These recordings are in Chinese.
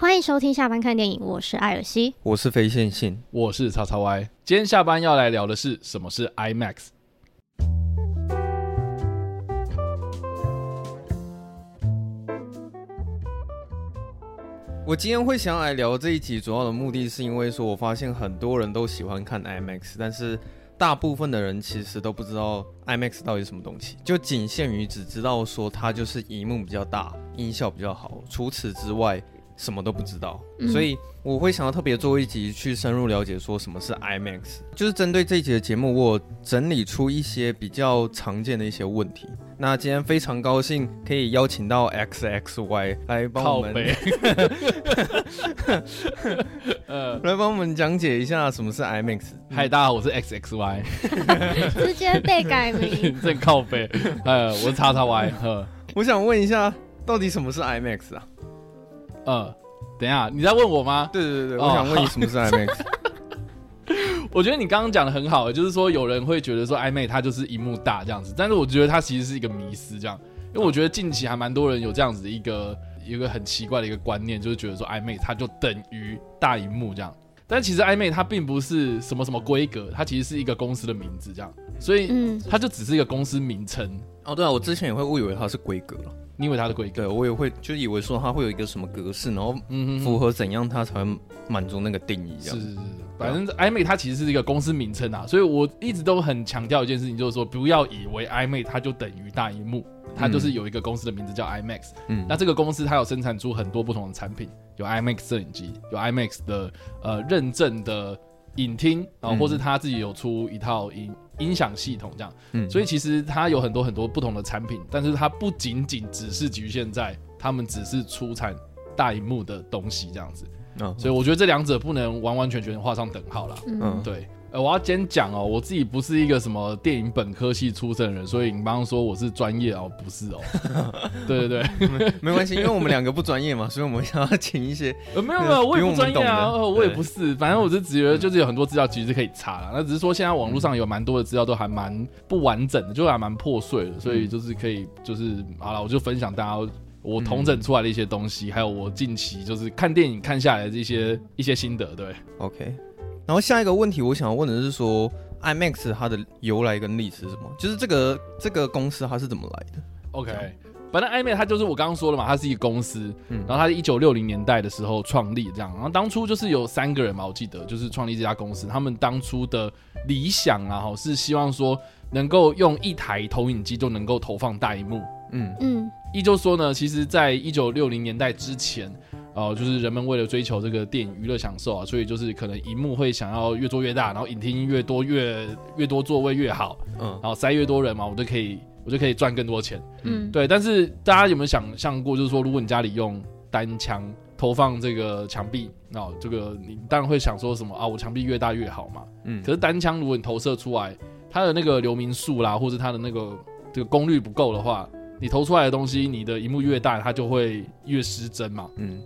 欢迎收听下班看电影，我是艾尔西，我是非线性，我是叉叉 Y。今天下班要来聊的是什么是 IMAX。我今天会想要来聊这一集，主要的目的是因为说，我发现很多人都喜欢看 IMAX，但是大部分的人其实都不知道 IMAX 到底是什么东西，就仅限于只知道说它就是荧幕比较大，音效比较好，除此之外。什么都不知道，嗯、所以我会想要特别做一集去深入了解说什么是 IMAX，就是针对这一集的节目，我整理出一些比较常见的一些问题。那今天非常高兴可以邀请到 XXY 来帮我们，呃，来帮我们讲解一下什么是 IMAX。嗨，大家好，我是 XXY，直接被改名，正靠背。呃，我是叉叉 Y。呵，我想问一下，到底什么是 IMAX 啊？呃，等一下，你在问我吗？对对对，我想问你什么是 IMAX。我觉得你刚刚讲的很好，就是说有人会觉得说 IMAX 它就是荧幕大这样子，但是我觉得它其实是一个迷思，这样，因为我觉得近期还蛮多人有这样子的一个一个很奇怪的一个观念，就是觉得说 IMAX 它就等于大荧幕这样，但其实 IMAX 它并不是什么什么规格，它其实是一个公司的名字这样，所以它就只是一个公司名称。嗯。哦，对啊，我之前也会误以为它是规格你以为它的规格？对，我也会就以为说它会有一个什么格式，然后符合怎样它才会满足那个定义这样。是是是，反正 IMAX 它其实是一个公司名称啊，所以我一直都很强调一件事情，就是说不要以为 IMAX 它就等于大荧幕，它就是有一个公司的名字叫 IMAX。嗯，那这个公司它有生产出很多不同的产品，有 IMAX 摄影机，有 IMAX 的呃认证的影厅，然后或是他自己有出一套音。音响系统这样，嗯，所以其实它有很多很多不同的产品，但是它不仅仅只是局限在他们只是出产大荧幕的东西这样子，嗯，所以我觉得这两者不能完完全全画上等号啦，嗯，对。呃，我要先讲哦，我自己不是一个什么电影本科系出身的人，所以你刚刚说我是专业哦，不是哦。对对对，没关系，因为我们两个不专业嘛，所以我们想要请一些。呃，没有没有，我也不专业啊，呃，我也不是，反正我是觉得就是有很多资料其实可以查啦，那只是说现在网络上有蛮多的资料都还蛮不完整的，就还蛮破碎的，所以就是可以就是好了，我就分享大家我统整出来的一些东西，还有我近期就是看电影看下来的一些一些心得，对，OK。然后下一个问题，我想要问的是说，IMAX 它的由来跟历史是什么？就是这个这个公司它是怎么来的？OK，反正 IMAX 它就是我刚刚说的嘛，它是一个公司，嗯，然后它是一九六零年代的时候创立这样，然后当初就是有三个人嘛，我记得就是创立这家公司，他们当初的理想啊，哈，是希望说能够用一台投影机就能够投放大荧幕，嗯。嗯，也就是说呢，其实在一九六零年代之前。哦，就是人们为了追求这个电影娱乐享受啊，所以就是可能荧幕会想要越做越大，然后影厅越多越越多座位越好，嗯，然后塞越多人嘛，我就可以我就可以赚更多钱，嗯，对。但是大家有没有想象过，就是说如果你家里用单枪投放这个墙壁，那、哦、这个你当然会想说什么啊？我墙壁越大越好嘛，嗯。可是单枪如果你投射出来，它的那个流明数啦，或者它的那个这个功率不够的话，你投出来的东西，你的荧幕越大，它就会越失真嘛，嗯。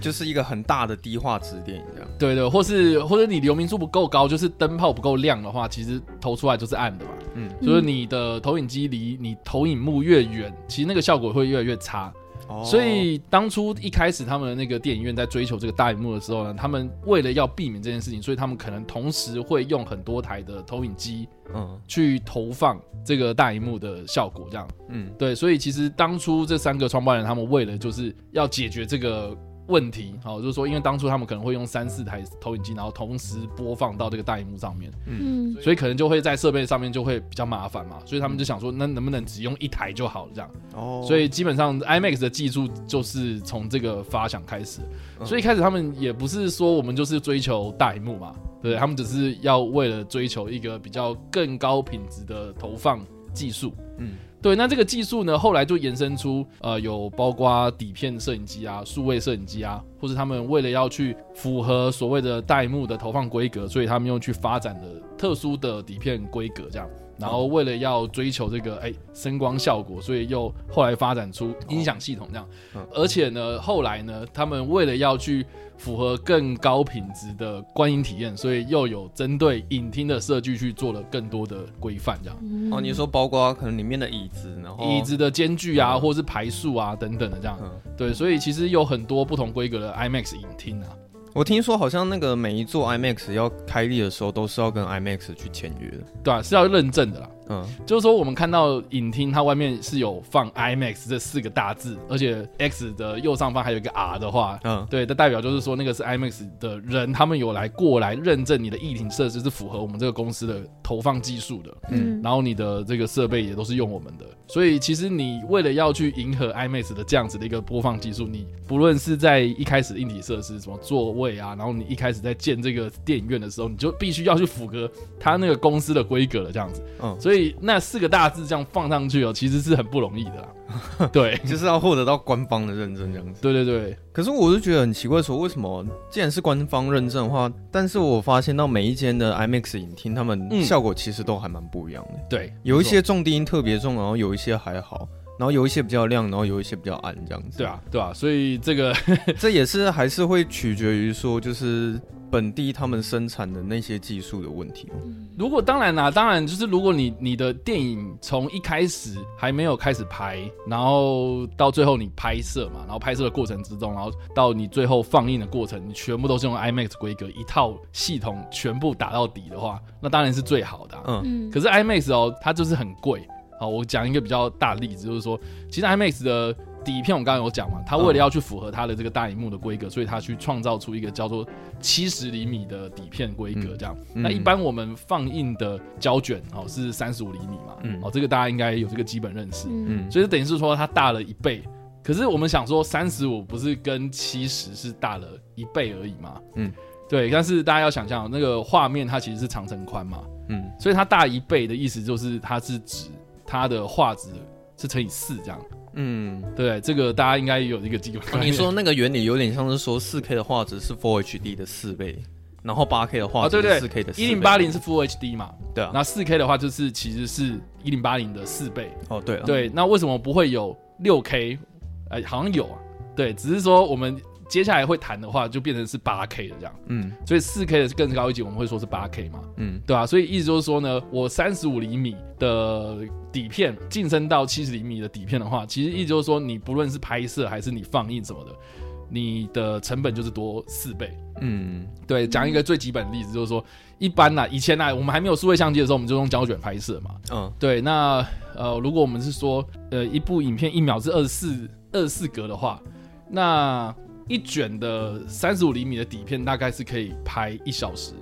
就是一个很大的低画质电影这样，对对，或是或者你流明数不够高，就是灯泡不够亮的话，其实投出来就是暗的嘛。嗯，就是你的投影机离你投影幕越远，其实那个效果会越来越差。哦，所以当初一开始他们的那个电影院在追求这个大荧幕的时候呢，他们为了要避免这件事情，所以他们可能同时会用很多台的投影机，嗯，去投放这个大荧幕的效果，这样。嗯，对，所以其实当初这三个创办人他们为了就是要解决这个。问题好，就是说，因为当初他们可能会用三四台投影机，然后同时播放到这个大荧幕上面，嗯，所以可能就会在设备上面就会比较麻烦嘛，所以他们就想说，那能不能只用一台就好了这样？哦，所以基本上 IMAX 的技术就是从这个发想开始，所以一开始他们也不是说我们就是追求大荧幕嘛，对，他们只是要为了追求一个比较更高品质的投放技术，嗯。对，那这个技术呢，后来就延伸出，呃，有包括底片摄影机啊、数位摄影机啊，或者他们为了要去符合所谓的大幕的投放规格，所以他们又去发展了特殊的底片规格，这样。然后为了要追求这个哎声光效果，所以又后来发展出音响系统这样。而且呢，后来呢，他们为了要去符合更高品质的观影体验，所以又有针对影厅的设计去做了更多的规范这样。哦，你说包括可能里面的椅子，然后椅子的间距啊，或是排数啊等等的这样。对，所以其实有很多不同规格的 IMAX 影厅啊。我听说好像那个每一座 IMAX 要开立的时候，都是要跟 IMAX 去签约的，对啊，是要认证的啦。嗯，就是说我们看到影厅，它外面是有放 IMAX 这四个大字，而且 X 的右上方还有一个 R 的话，嗯，对，这代表就是说那个是 IMAX 的人，他们有来过来认证你的液晶设施是符合我们这个公司的投放技术的，嗯，然后你的这个设备也都是用我们的，所以其实你为了要去迎合 IMAX 的这样子的一个播放技术，你不论是在一开始的硬体设施，什么座位啊，然后你一开始在建这个电影院的时候，你就必须要去符合他那个公司的规格了，这样子，嗯，所以。那四个大字这样放上去哦，其实是很不容易的啦。对，就是要获得到官方的认证这样子。对对对。可是我就觉得很奇怪，说为什么既然是官方认证的话，但是我发现到每一间的 IMAX 影厅，他们效果其实都还蛮不一样的。嗯、对，有一些重低音特别重，然后有一些还好，然后有一些比较亮，然后有一些比较暗这样子。对啊，对啊，所以这个 这也是还是会取决于说就是。本地他们生产的那些技术的问题。如果当然啦，当然就是如果你你的电影从一开始还没有开始拍，然后到最后你拍摄嘛，然后拍摄的过程之中，然后到你最后放映的过程，你全部都是用 IMAX 规格一套系统全部打到底的话，那当然是最好的啊。嗯。可是 IMAX 哦，它就是很贵。好，我讲一个比较大的例子，就是说，其实 IMAX 的。底片我刚刚有讲嘛，它为了要去符合它的这个大荧幕的规格，所以它去创造出一个叫做七十厘米的底片规格，这样。那一般我们放映的胶卷哦是三十五厘米嘛，哦这个大家应该有这个基本认识，嗯，所以等于是说它大了一倍。可是我们想说三十五不是跟七十是大了一倍而已嘛，嗯，对。但是大家要想象那个画面它其实是长乘宽嘛，嗯，所以它大一倍的意思就是它是指它的画质是乘以四这样。嗯，对，这个大家应该有一个基本。你说那个原理有点像是说，四 K 的画质是 Full HD 的四倍，然后八 K 的画质是四 K 的。一零八零是 Full HD 嘛？对啊。那四 K 的话就是其实是一零八零的四倍。哦，对。对，那为什么不会有六 K？哎，好像有啊。对，只是说我们。接下来会谈的话，就变成是八 K 的这样，嗯，所以四 K 的是更高一级，我们会说是八 K 嘛，嗯，对吧、啊？所以意思就是说呢，我三十五厘米的底片晋升到七十厘米的底片的话，其实意思就是说，你不论是拍摄还是你放映什么的，你的成本就是多四倍，嗯，对。讲一个最基本的例子，就是说，一般呢，以前呢，我们还没有数位相机的时候，我们就用胶卷拍摄嘛，嗯，对。那呃，如果我们是说，呃，一部影片一秒是二十四二十四格的话，那一卷的三十五厘米的底片大概是可以拍一小时。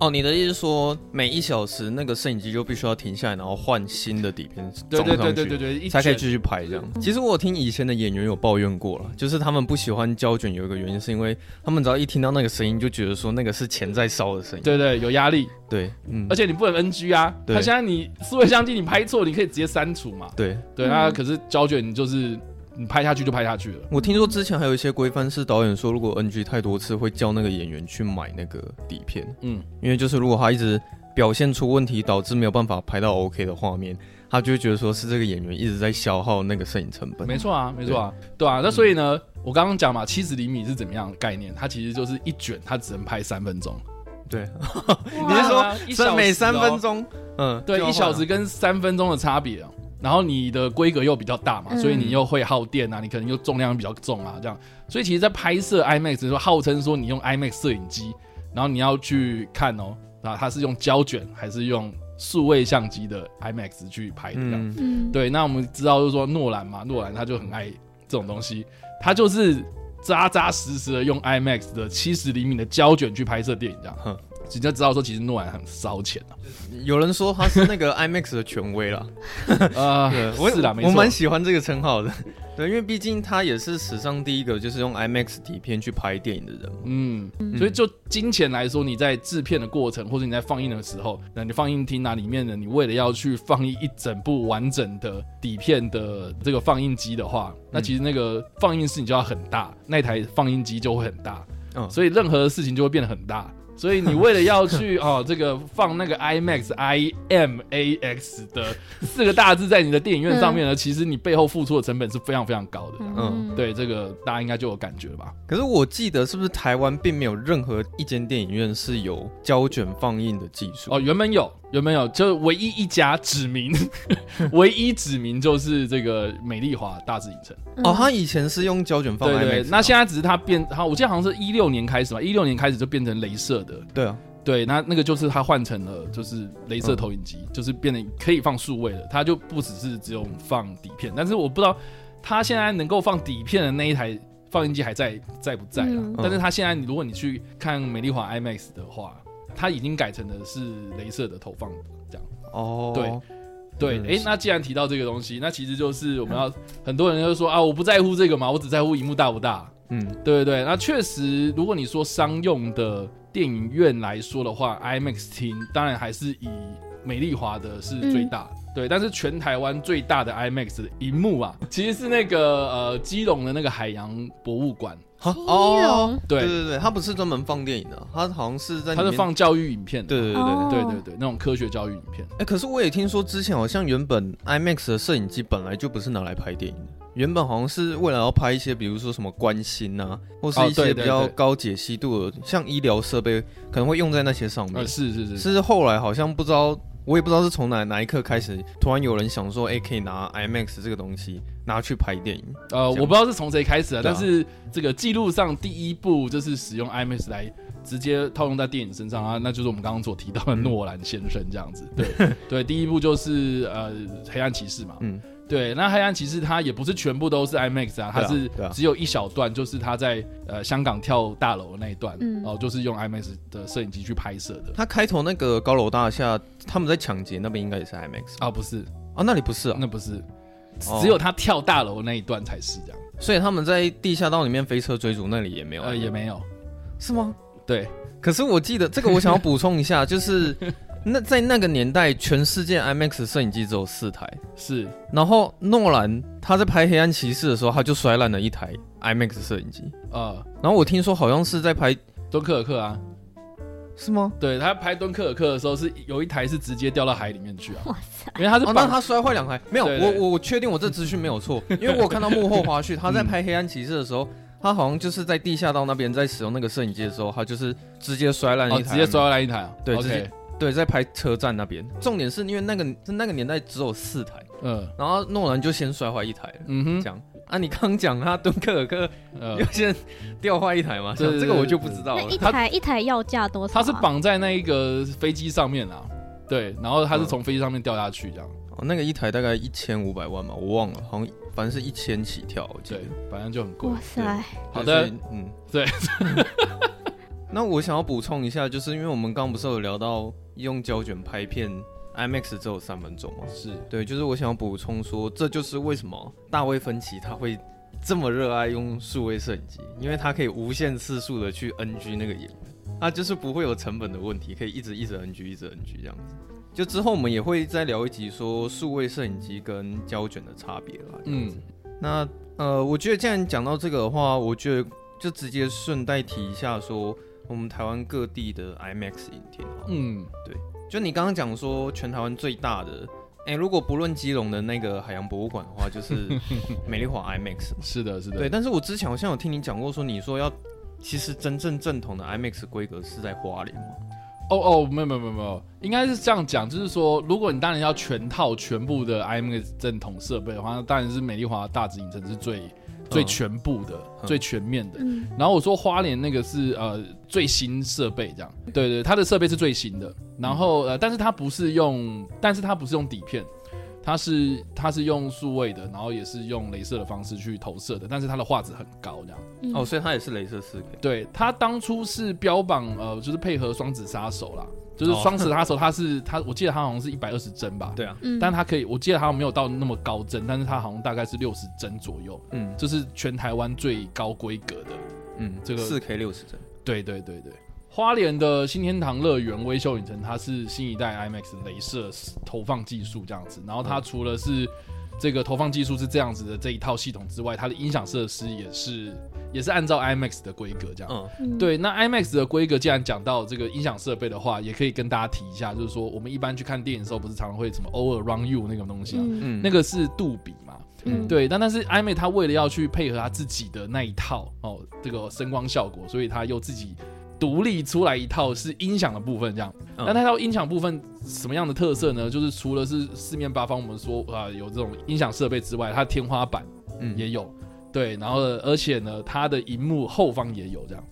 哦，你的意思是说每一小时那个摄影机就必须要停下来，然后换新的底片装上去，对对对对对，才可以继续拍这样。其实我听以前的演员有抱怨过了，就是他们不喜欢胶卷，有一个原因是因为他们只要一听到那个声音，就觉得说那个是钱在烧的声音。对对，有压力。对，嗯，而且你不能 NG 啊。对。他现在你思维相机你拍错，你可以直接删除嘛。对对啊，可是胶卷你就是。你拍下去就拍下去了。我听说之前还有一些规范是导演说，如果 NG 太多次，会叫那个演员去买那个底片。嗯，因为就是如果他一直表现出问题，导致没有办法拍到 OK 的画面，他就会觉得说是这个演员一直在消耗那个摄影成本。没错啊，没错啊，对，啊。那所以呢，嗯、我刚刚讲嘛，七十厘米是怎么样的概念？它其实就是一卷，它只能拍三分钟。对，你是说一小每三分钟？嗯，对，一小时跟三分钟的差别啊。然后你的规格又比较大嘛，所以你又会耗电啊，你可能又重量比较重啊，这样。所以其实，在拍摄 IMAX 的时候，号称说你用 IMAX 摄影机，然后你要去看哦，啊，它是用胶卷还是用数位相机的 IMAX 去拍的这样。嗯，对。那我们知道就是说诺兰嘛，诺兰他就很爱这种东西，他就是扎扎实实的用 IMAX 的七十厘米的胶卷去拍摄电影这样。直接知道说，其实诺兰很烧钱啊。有人说他是那个 IMAX 的权威了。啊，我是啦，我蛮喜欢这个称号的。对，因为毕竟他也是史上第一个就是用 IMAX 底片去拍电影的人。嗯，所以就金钱来说，你在制片的过程，或者你在放映的时候，那你放映厅那里面呢，你为了要去放映一整部完整的底片的这个放映机的话，那其实那个放映室你就要很大，那台放映机就会很大。嗯，所以任何的事情就会变得很大。所以你为了要去 哦，这个放那个 IMAX I M A X 的四个大字在你的电影院上面呢，其实你背后付出的成本是非常非常高的。嗯，对，这个大家应该就有感觉了吧？可是我记得是不是台湾并没有任何一间电影院是有胶卷放映的技术？哦，原本有，原本有，就唯一一家指名，唯一指名就是这个美丽华大字影城。哦，他以前是用胶卷放映，对对，那现在只是他变，好，我记得好像是一六年开始吧，一六年开始就变成镭射的。对啊，对，那那个就是它换成了就是镭射投影机，嗯、就是变得可以放数位的，它就不只是只有放底片。但是我不知道它现在能够放底片的那一台放映机还在在不在了？嗯、但是它现在，如果你去看美丽华 IMAX 的话，它已经改成的是镭射的投放这样。哦，对对，哎、欸，那既然提到这个东西，那其实就是我们要、嗯、很多人就说啊，我不在乎这个嘛，我只在乎荧幕大不大。嗯，对对对，那确实，如果你说商用的。电影院来说的话，IMAX 厅当然还是以美丽华的是最大，嗯、对。但是全台湾最大的 IMAX 的荧幕啊，其实是那个呃基隆的那个海洋博物馆。基隆，对对对对，它不是专门放电影的，它好像是在，它是放教育影片的。对对对对对对对，那种科学教育影片。哎、欸，可是我也听说之前好像原本 IMAX 的摄影机本来就不是拿来拍电影的。原本好像是为了要拍一些，比如说什么观星啊，或是一些比较高解析度的，像医疗设备可能会用在那些上面。是是是。是后来好像不知道，我也不知道是从哪哪一刻开始，突然有人想说，哎，可以拿 IMAX 这个东西拿去拍电影。呃，我不知道是从谁开始的，但是这个记录上第一部就是使用 IMAX 来直接套用在电影身上啊，那就是我们刚刚所提到的诺兰先生这样子。对 对，第一部就是呃黑暗骑士嘛。嗯。对，那黑暗骑士它也不是全部都是 IMAX 啊，它是只有一小段，就是他在呃香港跳大楼的那一段，嗯、哦，就是用 IMAX 的摄影机去拍摄的。他开头那个高楼大厦，他们在抢劫那边应该也是 IMAX 啊？不是啊，那里不是啊，那不是，只有他跳大楼那一段才是这样。所以他们在地下道里面飞车追逐那里也没有，呃，也没有，是吗？对。可是我记得这个，我想要补充一下，就是。那在那个年代，全世界 IMAX 摄影机只有四台，是。然后诺兰他在拍《黑暗骑士》的时候，他就摔烂了一台 IMAX 摄影机啊。呃、然后我听说好像是在拍《敦刻尔克》啊，是吗？对，他拍《敦刻尔克》的时候，是有一台是直接掉到海里面去啊。哇塞！因为他是、哦，那他摔坏两台，没有。对对对，我我确定我这资讯没有错，因为我看到幕后花絮，他在拍《黑暗骑士》的时候，他好像就是在地下道那边在使用那个摄影机的时候，他就是直接摔烂一台、哦，直接摔烂一台啊。对，直接.对，在拍车站那边，重点是因为那个在那个年代只有四台，嗯，然后诺兰就先摔坏一台了，嗯哼，讲啊，你刚讲他敦刻尔克要先掉坏一台吗？这个我就不知道了。一台一台要价多少？他是绑在那一个飞机上面啊，对，然后他是从飞机上面掉下去这样。哦，那个一台大概一千五百万嘛，我忘了，好像反正是一千起跳，对，反正就很贵。哇塞，好的，嗯，对。那我想要补充一下，就是因为我们刚刚不是有聊到用胶卷拍片，IMAX 只有三分钟嘛？是对，就是我想要补充说，这就是为什么大卫芬奇他会这么热爱用数位摄影机，因为他可以无限次数的去 NG 那个演员，他就是不会有成本的问题，可以一直一直 NG 一直 NG 这样子。就之后我们也会再聊一集说数位摄影机跟胶卷的差别啦。嗯，那呃，我觉得既然讲到这个的话，我觉得就直接顺带提一下说。我们台湾各地的 IMAX 影厅，嗯，对，就你刚刚讲说全台湾最大的，哎，如果不论基隆的那个海洋博物馆的话，就是 美丽华 IMAX，是的，是的，对。但是我之前好像有听你讲过，说你说要，其实真正正统的 IMAX 规格是在花莲吗？哦哦，没有没有没有没有，应该是这样讲，就是说，如果你当然要全套全部的 IMAX 正统设备的话，那当然是美丽华大直影城是最。最全部的、嗯、最全面的，嗯、然后我说花莲那个是呃最新设备这样，对对，它的设备是最新的，然后呃，但是它不是用，但是它不是用底片，它是它是用数位的，然后也是用镭射的方式去投射的，但是它的画质很高这样，嗯、哦，所以它也是镭射四 K 对，它当初是标榜呃就是配合双子杀手啦。就是双子他手，它是它，我记得它好像是一百二十帧吧。对啊，但它可以，我记得它没有到那么高帧，但是它好像大概是六十帧左右。嗯，这是全台湾最高规格的。嗯，这个四 K 六十帧。对对对对，花莲的新天堂乐园微秀影城，它是新一代 IMAX 镭射投放技术这样子。然后它除了是这个投放技术是这样子的这一套系统之外，它的音响设施也是也是按照 IMAX 的规格这样。嗯，对。那 IMAX 的规格，既然讲到这个音响设备的话，也可以跟大家提一下，就是说我们一般去看电影的时候，不是常常会什么 All Around You 那种东西啊？嗯，那个是杜比嘛？嗯，对。但但是 IMAX 它为了要去配合它自己的那一套哦，这个声光效果，所以它又自己。独立出来一套是音响的部分，这样。那那套音响部分什么样的特色呢？就是除了是四面八方我们说啊有这种音响设备之外，它天花板嗯也有，嗯、对，然后而且呢它的荧幕后方也有这样。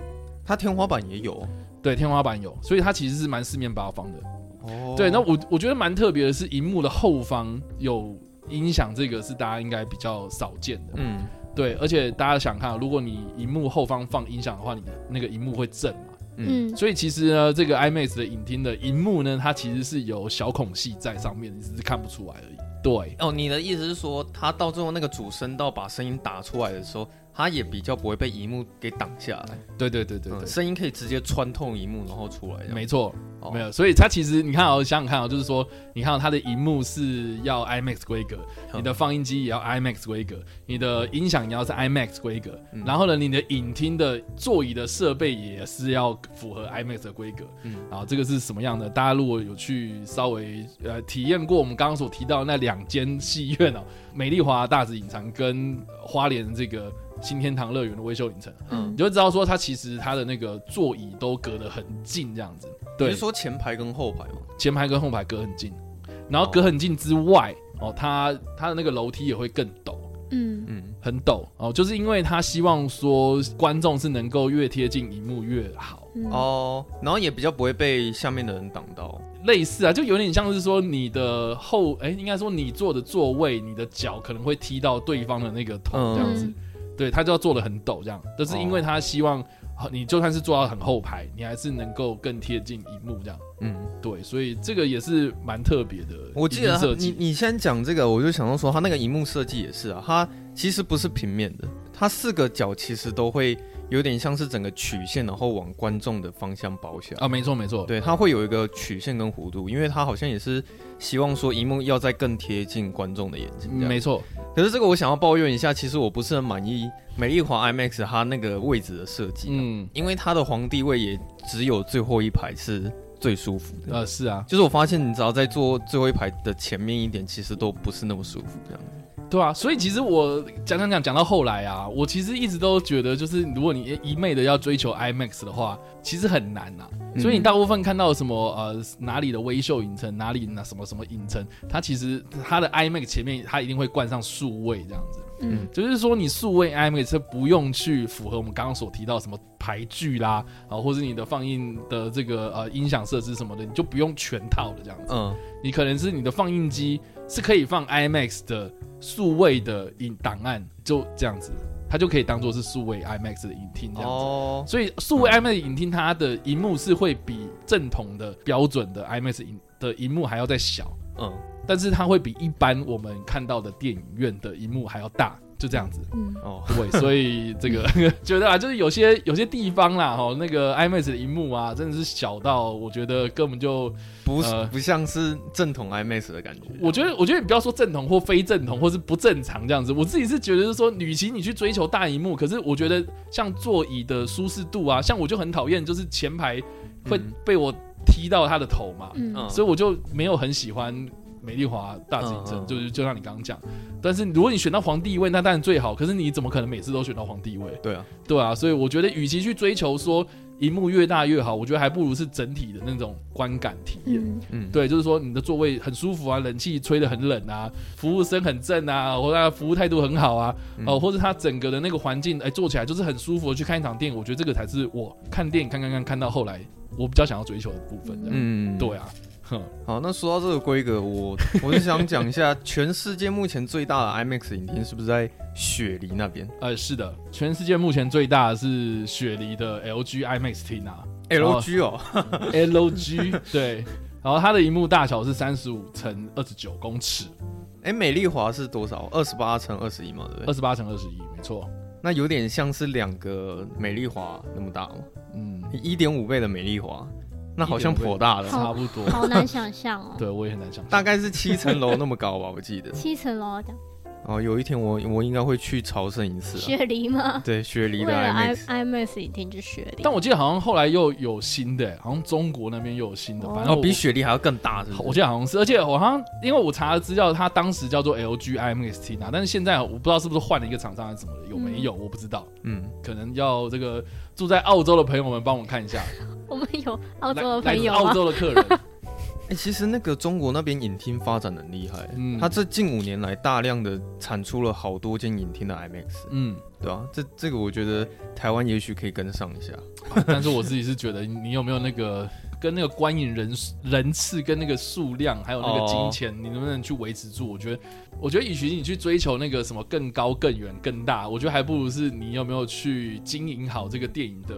它天花板也有，对，天花板有，所以它其实是蛮四面八方的。哦，对，那我我觉得蛮特别的是荧幕的后方有音响，这个是大家应该比较少见的。嗯，对，而且大家想看，如果你荧幕后方放音响的话，你的那个荧幕会震嘛。嗯，所以其实呢，这个 IMAX 的影厅的荧幕呢，它其实是有小孔隙在上面，你只是看不出来而已。对，哦，你的意思是说，他到最后那个主声道把声音打出来的时候，它也比较不会被荧幕给挡下来。对对对对，对，声音可以直接穿透荧幕然后出来。没错。哦、没有，所以它其实你看哦，想想看哦，就是说，你看它的荧幕是要 IMAX 规格，你的放映机也要 IMAX 规格，你的音响也要是 IMAX 规格，嗯、然后呢，你的影厅的座椅的设备也是要符合 IMAX 的规格。嗯，然后，这个是什么样的？大家如果有去稍微呃体验过我们刚刚所提到的那两间戏院哦，美丽华大直影城跟花莲这个。新天堂乐园的威秀影城，嗯，你就会知道说它其实它的那个座椅都隔得很近，这样子。对，你是说前排跟后排吗？前排跟后排隔很近，然后隔很近之外，哦，它它的那个楼梯也会更陡，嗯。嗯，很陡。哦，就是因为他希望说观众是能够越贴近荧幕越好。哦，然后也比较不会被下面的人挡到。类似啊，就有点像是说你的后，哎，应该说你坐的座位，你的脚可能会踢到对方的那个头这样子。对，他就要做的很陡，这样，但是因为他希望你就算是坐到很后排，你还是能够更贴近荧幕这样。嗯，对，所以这个也是蛮特别的。我记得你你先讲这个，我就想到说，他那个荧幕设计也是啊，它其实不是平面的，它四个角其实都会。有点像是整个曲线，然后往观众的方向包下。啊，没错没错，对，它会有一个曲线跟弧度，因为它好像也是希望说荧幕要再更贴近观众的眼睛，没错。可是这个我想要抱怨一下，其实我不是很满意美丽华 IMAX 它那个位置的设计，嗯，因为它的皇帝位也只有最后一排是最舒服的，呃，是啊，就是我发现你只要在坐最后一排的前面一点，其实都不是那么舒服这样。对啊，所以其实我讲讲讲讲到后来啊，我其实一直都觉得，就是如果你一昧的要追求 IMAX 的话，其实很难呐、啊。嗯、所以你大部分看到什么呃哪里的微秀影城，哪里那什么什么影城，它其实它的 IMAX 前面它一定会冠上数位这样子。嗯，就是说你数位 IMAX 不用去符合我们刚刚所提到什么排剧啦，啊，或者你的放映的这个呃音响设施什么的，你就不用全套的这样子。嗯，你可能是你的放映机是可以放 IMAX 的。数位的影档案就这样子，它就可以当做是数位 IMAX 的影厅这样子。哦，所以数位 IMAX 的影厅它的荧幕是会比正统的标准的 IMAX 影的荧幕还要再小。嗯，但是它会比一般我们看到的电影院的荧幕还要大。就这样子，嗯，哦，对，所以这个 觉得啊，就是有些有些地方啦，哈，那个 IMAX 的荧幕啊，真的是小到我觉得根本就不、呃、不像是正统 IMAX 的感觉。我觉得，我觉得你不要说正统或非正统或是不正常这样子，我自己是觉得是说，与其你去追求大荧幕，可是我觉得像座椅的舒适度啊，像我就很讨厌，就是前排会被我踢到他的头嘛，嗯，所以我就没有很喜欢。美丽华大影城，就是就像你刚刚讲，但是如果你选到皇帝位，那当然最好。可是你怎么可能每次都选到皇帝位？对啊，对啊，所以我觉得，与其去追求说荧幕越大越好，我觉得还不如是整体的那种观感体验。嗯，对，就是说你的座位很舒服啊，冷气吹得很冷啊，服务生很正啊，或者服务态度很好啊，哦，或者他整个的那个环境，哎，坐起来就是很舒服。去看一场电影，我觉得这个才是我看电影看看看看到后来我比较想要追求的部分。嗯，对啊。好，那说到这个规格，我我就想讲一下，全世界目前最大的 IMAX 影厅是不是在雪梨那边？呃，是的，全世界目前最大的是雪梨的 LG IMAX 厅啊，LG 哦，LG 对，然后它的荧幕大小是三十五乘二十九公尺，哎，美丽华是多少？二十八乘二十一嘛，对不对？二十八乘二十一，没错。那有点像是两个美丽华那么大吗？嗯，一点五倍的美丽华。那好像颇大的，差不多，好难想象哦。对，我也很难想象。大概是七层楼那么高吧，我记得。七层楼这样。哦，有一天我我应该会去朝圣一次。雪梨吗？对，雪梨的 IMAX 影厅就雪梨。但我记得好像后来又有新的，好像中国那边又有新的，反正、哦、比雪梨还要更大是是？我记得好像是，而且我好像因为我查了资料，它当时叫做 LG IMAX Tina，但是现在我不知道是不是换了一个厂商还是怎么的，有没有、嗯、我不知道。嗯，可能要这个住在澳洲的朋友们帮我看一下。我们有澳洲的朋友，澳洲的客人。哎、欸，其实那个中国那边影厅发展很厉害，嗯，他这近五年来大量的产出了好多间影厅的 IMAX，嗯，对啊，这这个我觉得台湾也许可以跟上一下，啊、但是我自己是觉得，你有没有那个跟那个观影人人次跟那个数量，还有那个金钱，哦、你能不能去维持住？我觉得，我觉得与其你去追求那个什么更高、更远、更大，我觉得还不如是你有没有去经营好这个电影的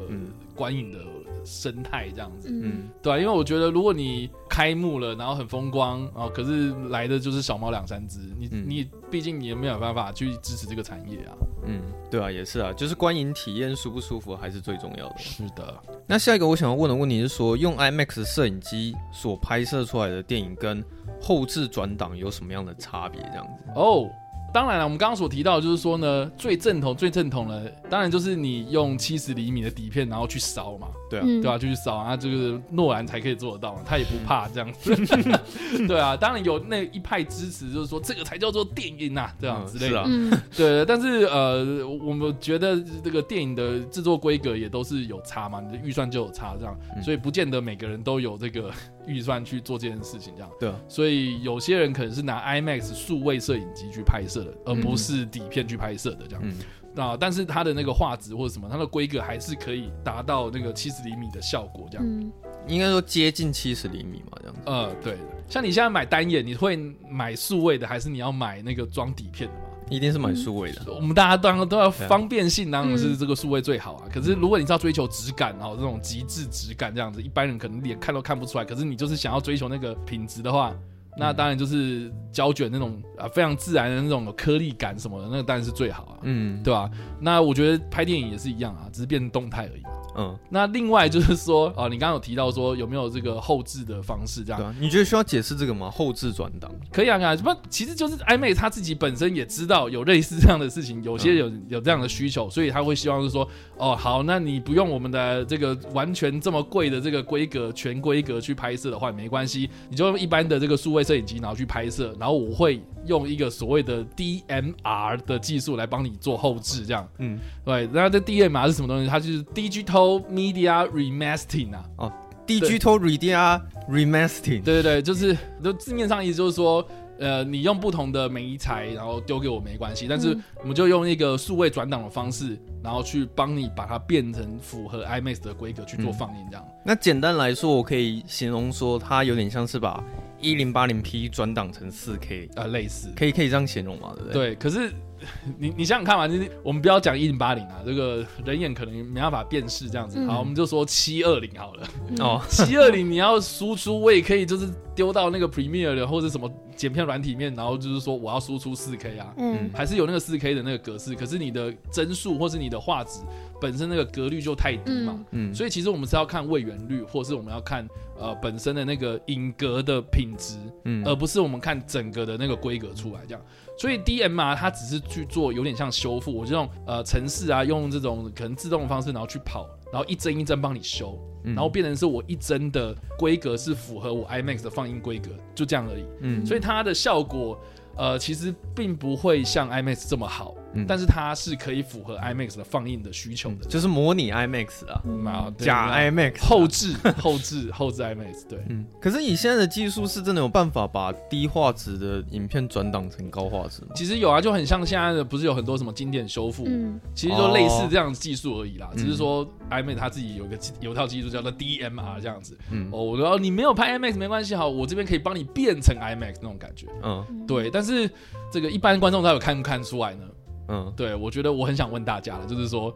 观影的。生态这样子，嗯，对啊，因为我觉得如果你开幕了，然后很风光啊，可是来的就是小猫两三只，你、嗯、你毕竟你也没有办法去支持这个产业啊。嗯，对啊，也是啊，就是观影体验舒不舒服还是最重要的。是的。那下一个我想要问的问题是说，用 IMAX 摄影机所拍摄出来的电影跟后置转档有什么样的差别？这样子。哦。当然了，我们刚刚所提到就是说呢，最正统、最正统的，当然就是你用七十厘米的底片，然后去烧嘛，对啊，嗯、对吧、啊？就去烧啊，这个诺兰才可以做得到，他也不怕这样子，对啊。当然有那一派支持，就是说这个才叫做电影呐、啊，这样、嗯、之类的，嗯、对。但是呃，我们觉得这个电影的制作规格也都是有差嘛，你的预算就有差这样，嗯、所以不见得每个人都有这个预算去做这件事情这样，对、啊。所以有些人可能是拿 IMAX 数位摄影机去拍摄的。而不是底片去拍摄的这样，嗯、啊，但是它的那个画质或者什么，它的规格还是可以达到那个七十厘米的效果，这样，嗯、应该说接近七十厘米嘛，这样子。呃，对，像你现在买单眼，你会买数位的，还是你要买那个装底片的嘛？一定是买数位的。我们大家当然都要方便性，当然是这个数位最好啊。嗯、可是如果你是要追求质感哦，这种极致质感这样子，一般人可能连看都看不出来。可是你就是想要追求那个品质的话。那当然就是胶卷那种啊，非常自然的那种颗粒感什么的，那个当然是最好啊，嗯，对吧？那我觉得拍电影也是一样啊，只是变动态而已。嗯，那另外就是说，啊，你刚刚有提到说有没有这个后置的方式这样？对啊，你觉得需要解释这个吗？后置转档可以啊，啊，不，其实就是 IMAX 他自己本身也知道有类似这样的事情，有些有有这样的需求，所以他会希望是说，哦，好，那你不用我们的这个完全这么贵的这个规格全规格去拍摄的话，没关系，你就用一般的这个数位摄影机然后去拍摄，然后我会用一个所谓的 DMR 的技术来帮你做后置，这样，嗯，对，那这 DMR 是什么东西？它就是 Digital Media Remastering 啊，哦，Digital Media Remastering，对对对，就是就字面上意思就是说，呃，你用不同的媒材，然后丢给我没关系，但是我们就用一个数位转档的方式，然后去帮你把它变成符合 IMAX 的规格去做放映，这样。嗯。那简单来说，我可以形容说，它有点像是把一零八零 P 转档成四 K，呃，类似，可以可以这样形容吗？对不对？对，可是。你你想想看嘛，就是我们不要讲一零八零啊，这个人眼可能没办法辨识这样子。好，我们就说七二零好了。哦，七二零你要输出，我也可以就是丢到那个 Premiere 的或者什么剪片软体面，然后就是说我要输出四 K 啊，嗯，还是有那个四 K 的那个格式，可是你的帧数或是你的画质本身那个格率就太低嘛，嗯，所以其实我们是要看位元率，或是我们要看呃本身的那个影格的品质，嗯，而不是我们看整个的那个规格出来这样。所以 DMR 它只是去做有点像修复，我这种呃城市啊，用这种可能自动的方式，然后去跑，然后一帧一帧帮你修，嗯、然后变成是我一帧的规格是符合我 IMAX 的放映规格，就这样而已。嗯，所以它的效果呃其实并不会像 IMAX 这么好。嗯、但是它是可以符合 IMAX 的放映的需求的，嗯、就是模拟 IMAX 啊，嗯、假 IMAX 后置后置 后置 IMAX 对，嗯。可是你现在的技术是真的有办法把低画质的影片转档成高画质吗？其实有啊，就很像现在的，不是有很多什么经典修复，嗯、其实就类似这样的技术而已啦。哦、只是说 IMAX 它自己有个有一套技术叫做 DMR 这样子。嗯。哦，我说你没有拍 IMAX 没关系，好，我这边可以帮你变成 IMAX 那种感觉。嗯。对，但是这个一般观众他有看不看出来呢？嗯，对，我觉得我很想问大家了，就是说，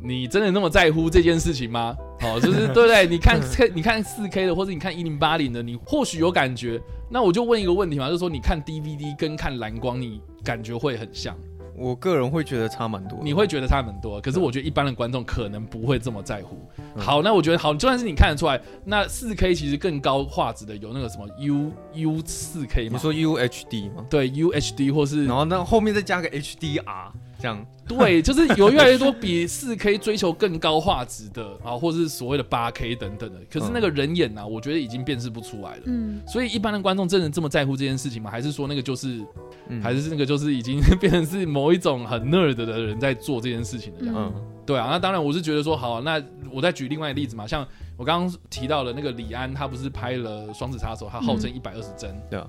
你真的那么在乎这件事情吗？哦，就是 对不对？你看 K，你看四 K 的，或者你看一零八零的，你或许有感觉。那我就问一个问题嘛，就是说，你看 DVD 跟看蓝光，你感觉会很像？我个人会觉得差蛮多，你会觉得差蛮多，可是我觉得一般的观众可能不会这么在乎。好，那我觉得好，就算是你看得出来，那四 K 其实更高画质的有那个什么 U U 四 K 吗？你说 UHD 吗？对，UHD 或是然后那后面再加个 HDR。这样对，就是有越来越多比四 K 追求更高画质的啊，或者是所谓的八 K 等等的。可是那个人眼呢、啊，我觉得已经辨识不出来了。嗯，所以一般的观众真的这么在乎这件事情吗？还是说那个就是，嗯、还是那个就是已经 变成是某一种很 nerd 的人在做这件事情的这样？嗯，对啊。那当然，我是觉得说，好，那我再举另外一个例子嘛，像我刚刚提到了那个李安，他不是拍了《双子杀手》，他号称一百二十帧，对啊，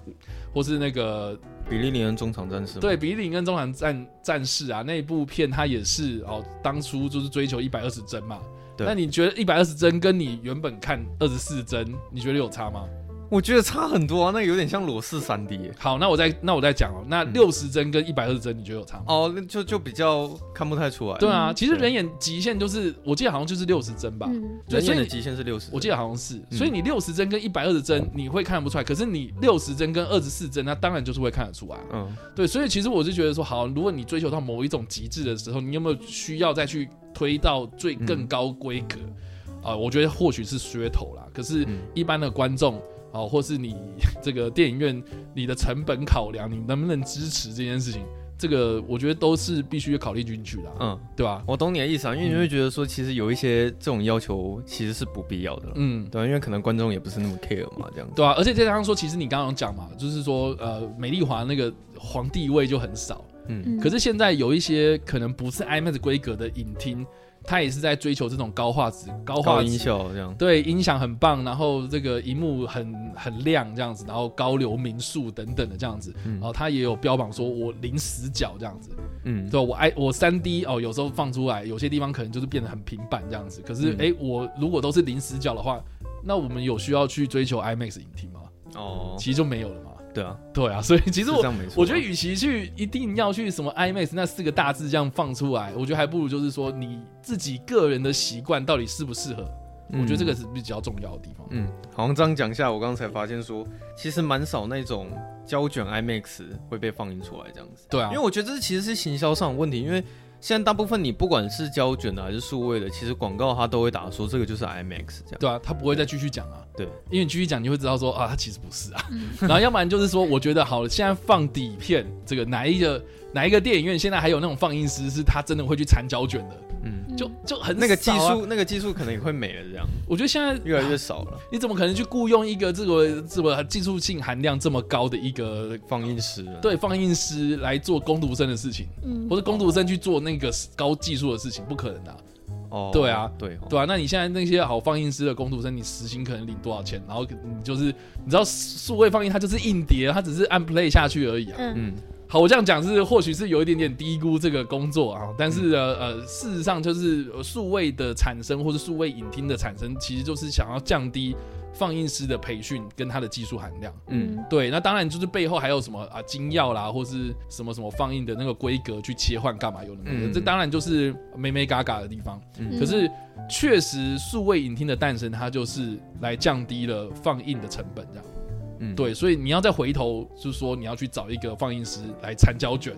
或是那个。比利林恩中场战士，对，比利林恩中场战战士啊，那一部片他也是哦，当初就是追求一百二十帧嘛。对那你觉得一百二十帧跟你原本看二十四帧，你觉得有差吗？我觉得差很多啊，那有点像裸视三 D。好，那我再那我再讲哦，那六十帧跟一百二十帧，你觉得有差吗？哦，那就就比较看不太出来。对啊，其实人眼极限就是，我记得好像就是六十帧吧。人眼的极限是六十，我记得好像是。所以你六十帧跟一百二十帧，你会看不出来。可是你六十帧跟二十四帧，那当然就是会看得出来。嗯，对。所以其实我是觉得说，好，如果你追求到某一种极致的时候，你有没有需要再去推到最更高规格？啊，我觉得或许是噱头啦。可是，一般的观众。哦，或是你 这个电影院你的成本考量，你能不能支持这件事情？这个我觉得都是必须要考虑进去的，嗯，对吧？我懂你的意思啊，因为你会觉得说，其实有一些这种要求其实是不必要的，嗯，对，因为可能观众也不是那么 care 嘛，这样子，对啊，而且再加上说，其实你刚刚讲嘛，就是说，呃，美丽华那个皇帝位就很少，嗯，可是现在有一些可能不是 IMAX 规格的影厅。他也是在追求这种高画质、高画音效这样，对，音响很棒，然后这个荧幕很很亮这样子，然后高流明数等等的这样子，嗯、然后他也有标榜说我零死角这样子，嗯，对，我爱我三 D 哦，有时候放出来有些地方可能就是变得很平板这样子，可是哎、嗯，我如果都是零死角的话，那我们有需要去追求 IMAX 影厅吗？哦，其实就没有了嘛。对啊，对啊，所以其实我我觉得，与其去一定要去什么 IMAX 那四个大字这样放出来，我觉得还不如就是说你自己个人的习惯到底适不适合，嗯、我觉得这个是比较重要的地方。嗯，好像这样讲下，我刚才发现说，其实蛮少那种胶卷 IMAX 会被放映出来这样子。对啊，因为我觉得这其实是行销上的问题，因为。现在大部分你不管是胶卷的还是数位的，其实广告它都会打说这个就是 IMAX 这样。对啊，他不会再继续讲啊。对，因为你继续讲，你会知道说啊，它其实不是啊。然后要不然就是说，我觉得好了，现在放底片，这个哪一个哪一个电影院现在还有那种放映师是他真的会去缠胶卷的？嗯，就就很、啊、那个技术，那个技术可能也会没了这样。我觉得现在越来越少了。你怎么可能去雇佣一个这个这个技术性含量这么高的一个放映师？对，放映师来做工读生的事情，嗯，或者工读生去做那个高技术的事情，不可能的、啊。哦，对啊，对哦对啊。那你现在那些好放映师的工读生，你实薪可能领多少钱？然后你就是你知道数位放映它就是硬碟，它只是按 play 下去而已啊。嗯。嗯好，我这样讲是或许是有一点点低估这个工作啊，但是呃呃，事实上就是数位的产生或者数位影厅的产生，其实就是想要降低放映师的培训跟他的技术含量。嗯，对，那当然就是背后还有什么啊金钥啦，或是什么什么放映的那个规格去切换干嘛有的没的，嗯、这当然就是美美嘎嘎的地方。嗯、可是确实数位影厅的诞生，它就是来降低了放映的成本，这样。嗯，对，所以你要再回头，就是说你要去找一个放映师来缠胶卷，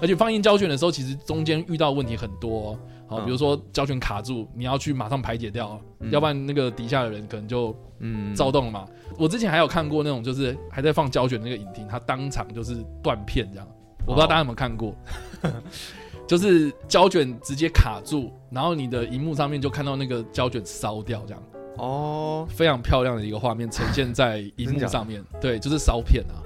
而且放映胶卷的时候，其实中间遇到问题很多，哦，好，比如说胶卷卡住，你要去马上排解掉，嗯、要不然那个底下的人可能就嗯躁动了嘛。嗯、我之前还有看过那种，就是还在放胶卷那个影厅，它当场就是断片这样，我不知道大家有没有看过，哦、就是胶卷直接卡住，然后你的荧幕上面就看到那个胶卷烧掉这样。哦，非常漂亮的一个画面呈现在荧幕上面，对，就是烧片啊。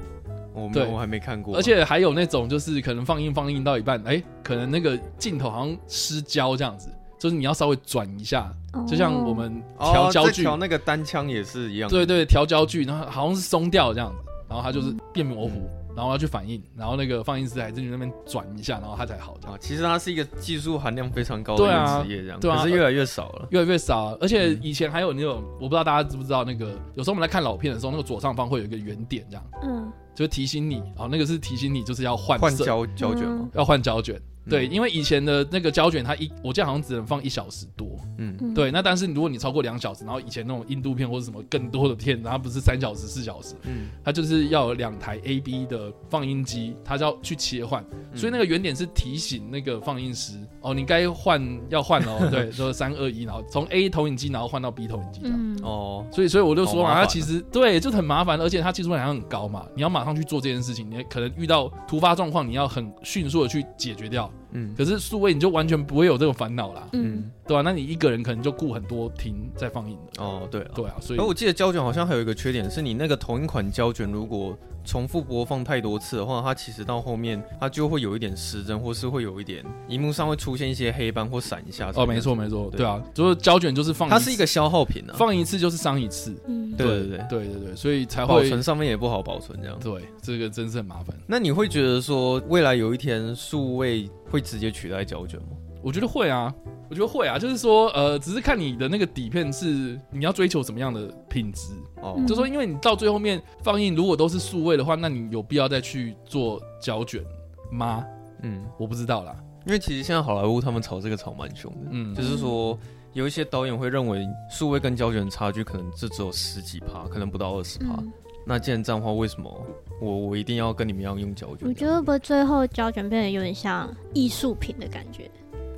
我没有，我还没看过。而且还有那种就是可能放映放映到一半，哎，可能那个镜头好像失焦这样子，就是你要稍微转一下，就像我们调焦距，调那个单枪也是一样。对对，调焦距，然后好像是松掉这样子，然后它就是变模糊。然后要去反应，然后那个放映师还在那边转一下，然后他才好的。啊，其实它是一个技术含量非常高的一个职业，这样，对啊，可是越来越少了，越来越少。而且以前还有那种，我不知道大家知不知道，那个有时候我们在看老片的时候，那个左上方会有一个圆点，这样，嗯，就提醒你，哦，那个是提醒你就是要换换胶胶卷吗？要换胶卷。对，因为以前的那个胶卷，它一我记得好像只能放一小时多。嗯，对。那但是如果你超过两小时，然后以前那种印度片或者什么更多的片，然后不是三小时、四小时，嗯，它就是要有两台 A B 的放映机，它就要去切换。所以那个原点是提醒那个放映师哦，你该换要换哦。对，说三二一，然后从 A 投影机然后换到 B 投影机这样。哦，所以所以我就说嘛，它其实对就很麻烦，而且它技术含量很高嘛，你要马上去做这件事情，你可能遇到突发状况，你要很迅速的去解决掉。嗯，可是数位你就完全不会有这种烦恼啦，嗯，对、啊？那你一个人可能就顾很多厅在放映的哦，对，对啊，所以。而我记得胶卷好像还有一个缺点，是你那个同一款胶卷如果重复播放太多次的话，它其实到后面它就会有一点失真，或是会有一点荧幕上会出现一些黑斑或闪一下。哦，没错没错，对啊，就是胶卷就是放，它是一个消耗品啊，放一次就是伤一次，嗯，对对对对对对，所以才会保存上面也不好保存这样。对，这个真是很麻烦。那你会觉得说未来有一天数位会直接取代胶卷吗？我觉得会啊，我觉得会啊，就是说，呃，只是看你的那个底片是你要追求什么样的品质哦。嗯、就是说，因为你到最后面放映如果都是数位的话，那你有必要再去做胶卷吗？嗯，我不知道啦。因为其实现在好莱坞他们炒这个炒蛮凶的，嗯，就是说有一些导演会认为数位跟胶卷差距可能就只有十几趴，可能不到二十趴。嗯那既然这样的话，为什么我我一定要跟你们一样用胶卷？我觉得不，最后胶卷变得有点像艺术品的感觉。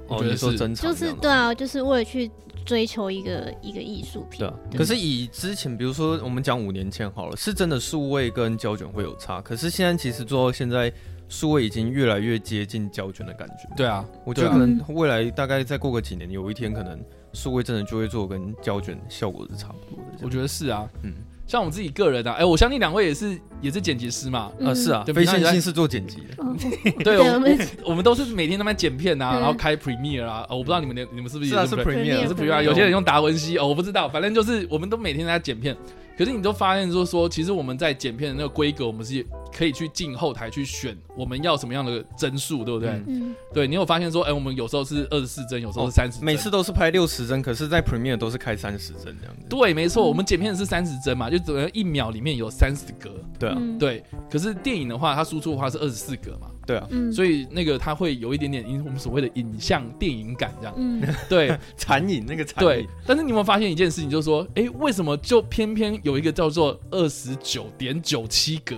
哦，你说珍藏就是对啊，就是为了去追求一个一个艺术品。对啊。可是以之前，比如说我们讲五年前好了，是真的数位跟胶卷会有差。可是现在其实做到现在，数位已经越来越接近胶卷的感觉。对啊，我觉得可能未来大概再过个几年，有一天可能数位真的就会做跟胶卷效果是差不多的。我觉得是啊，嗯。像我自己个人啊，哎、欸，我相信两位也是也是剪辑师嘛，啊是啊，非线性是做剪辑的，对，我们我们都是每天在那剪片啊，然后开 Premiere 啊，我不知道你们的你们是不是也是 Premiere，是 Premiere，有些人用达文西，哦，我不知道，反正就是我们都每天在剪片。可是你都发现，就是说，其实我们在剪片的那个规格，我们是可以去进后台去选我们要什么样的帧数，对不对？嗯。对，你有发现说，哎，我们有时候是二十四帧，有时候是三十帧，每次都是拍六十帧，可是在 Premiere 都是开三十帧这样子。对，没错，我们剪片是三十帧嘛，就等于一秒里面有三十格。对啊。对。可是电影的话，它输出的话是二十四格嘛。对啊。所以那个它会有一点点影我们所谓的影像电影感这样。嗯。对，残影那个残影。对。但是你有没有发现一件事情，就是说，哎，为什么就偏偏有一个叫做二十九点九七格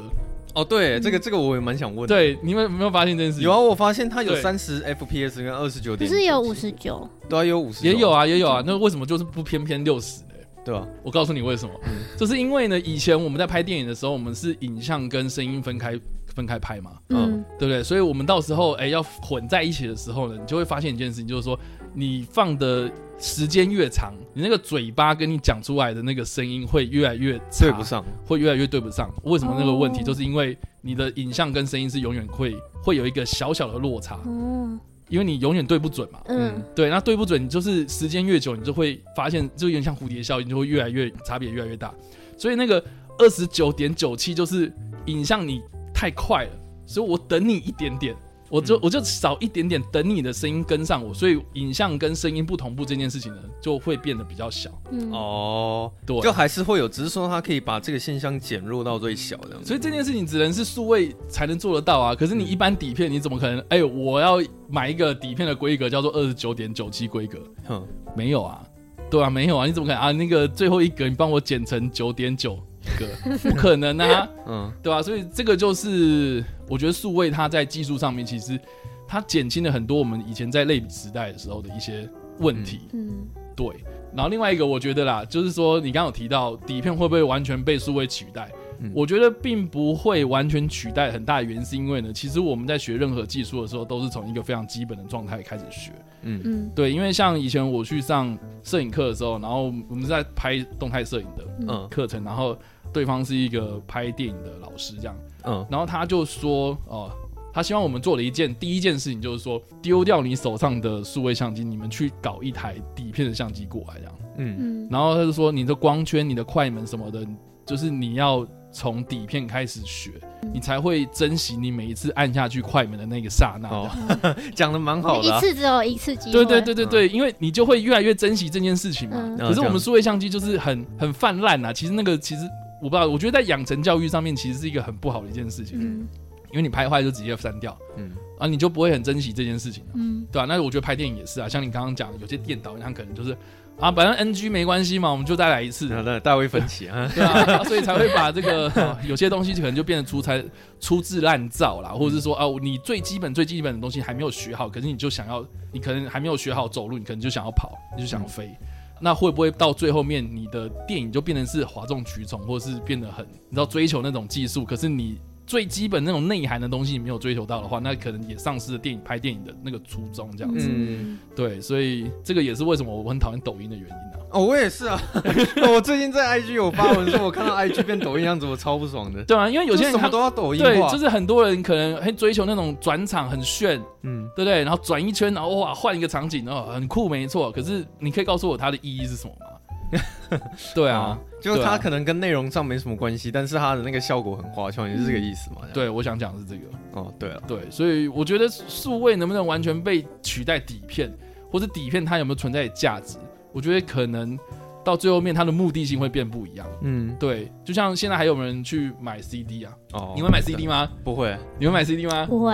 哦，对，这个这个我也蛮想问的。对，你们有没有发现这件事情？有啊，我发现它有三十 FPS 跟二十九点，不是有五十九？对啊，有五十，也有啊，也有啊。那为什么就是不偏偏六十呢？对啊，我告诉你为什么，就是因为呢，以前我们在拍电影的时候，我们是影像跟声音分开分开拍嘛，嗯，对不对？所以我们到时候哎要混在一起的时候呢，你就会发现一件事情，就是说你放的。时间越长，你那个嘴巴跟你讲出来的那个声音会越来越对不上，会越来越对不上。为什么那个问题？就是因为你的影像跟声音是永远会会有一个小小的落差。嗯，因为你永远对不准嘛。嗯，对，那对不准，你就是时间越久，你就会发现，就有点像蝴蝶效应，就会越来越差别越来越大。所以那个二十九点九七就是影像你太快了，所以我等你一点点。我就我就少一点点，等你的声音跟上我，所以影像跟声音不同步这件事情呢，就会变得比较小。嗯哦，对，就还是会有，只是说它可以把这个现象减弱到最小这样。所以这件事情只能是数位才能做得到啊。可是你一般底片，你怎么可能？哎、欸，我要买一个底片的规格叫做二十九点九七规格？哼，没有啊，对啊，没有啊，你怎么可能啊？那个最后一格你帮我剪成九点九。个不可能啊，嗯，对吧、啊？所以这个就是我觉得数位它在技术上面，其实它减轻了很多我们以前在类比时代的时候的一些问题。嗯，对。然后另外一个我觉得啦，就是说你刚刚有提到底片会不会完全被数位取代？嗯、我觉得并不会完全取代，很大的原因是因为呢，其实我们在学任何技术的时候，都是从一个非常基本的状态开始学。嗯嗯，对，因为像以前我去上摄影课的时候，然后我们是在拍动态摄影的嗯课程，然后对方是一个拍电影的老师这样，嗯，然后他就说哦、呃，他希望我们做的一件第一件事情就是说丢掉你手上的数位相机，你们去搞一台底片的相机过来这样，嗯嗯，然后他就说你的光圈、你的快门什么的，就是你要。从底片开始学，你才会珍惜你每一次按下去快门的那个刹那。讲的蛮好的，一次只有一次机会。对对对对对，因为你就会越来越珍惜这件事情嘛。可是我们数位相机就是很很泛滥啊。其实那个其实我不知道，我觉得在养成教育上面其实是一个很不好的一件事情。因为你拍坏就直接删掉，嗯，啊，你就不会很珍惜这件事情，嗯，对吧、啊？那我觉得拍电影也是啊，像你刚刚讲，有些电导演他可能就是啊，反正 NG 没关系嘛，我们就再来一次，大卫分歧啊，对啊，所以才会把这个、啊、有些东西可能就变得出差粗制滥造啦，或者是说啊，你最基本最基本的东西还没有学好，可是你就想要，你可能还没有学好走路，你可能就想要跑，你就想要飞。嗯那会不会到最后面，你的电影就变成是哗众取宠，或者是变得很你知道追求那种技术？可是你最基本那种内涵的东西你没有追求到的话，那可能也丧失了电影拍电影的那个初衷，这样子。嗯，对，所以这个也是为什么我很讨厌抖音的原因啊。哦，我也是啊！我最近在 IG 有发文说，我看到 IG 变抖音样子，我超不爽的。对啊，因为有些人什么都要抖音，对，就是很多人可能很追求那种转场很炫，嗯，对不对？然后转一圈，然后哇，换一个场景，哦，很酷，没错。可是你可以告诉我它的意义是什么吗？对啊，就是它可能跟内容上没什么关系，但是它的那个效果很花俏，也是这个意思嘛？对，我想讲的是这个。哦，对了，对，所以我觉得数位能不能完全被取代底片，或者底片它有没有存在的价值？我觉得可能到最后面它的目的性会变不一样。嗯，对，就像现在还有人去买 CD 啊？哦，你会买 CD 吗？不会。你会买 CD 吗？不会。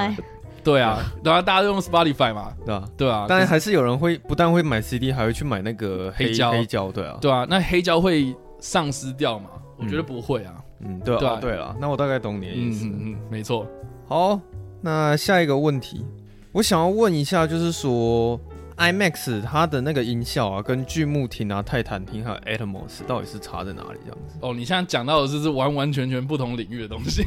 对啊，然后大家都用 Spotify 嘛，对啊，对啊，但是还是有人会不但会买 CD，还会去买那个黑胶，黑胶，对啊，对啊，那黑胶会丧失掉嘛？我觉得不会啊，嗯，对啊，对了，那我大概懂你的意思，嗯嗯，没错。好，那下一个问题，我想要问一下，就是说。IMAX 它的那个音效啊，跟巨幕厅啊、泰坦厅还有 Atmos 到底是差在哪里？这样子？哦，你现在讲到的是是完完全全不同领域的东西，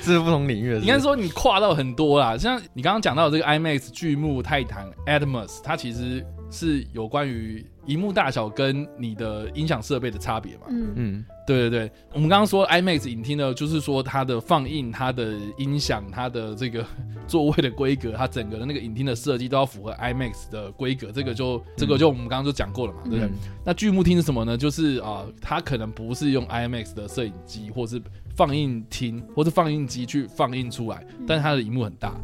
这 是不同领域的。应该说你跨到很多啦，像你刚刚讲到的这个 IMAX 巨幕、泰坦、Atmos，它其实是有关于荧幕大小跟你的音响设备的差别嘛？嗯嗯。对对对，我们刚刚说 IMAX 影厅呢，就是说它的放映、它的音响、它的这个 座位的规格，它整个的那个影厅的设计都要符合 IMAX 的规格。这个就、嗯、这个就我们刚刚就讲过了嘛，对不对？嗯、那巨幕厅是什么呢？就是啊、呃，它可能不是用 IMAX 的摄影机，或是放映厅，或是放映机去放映出来，但是它的荧幕很大。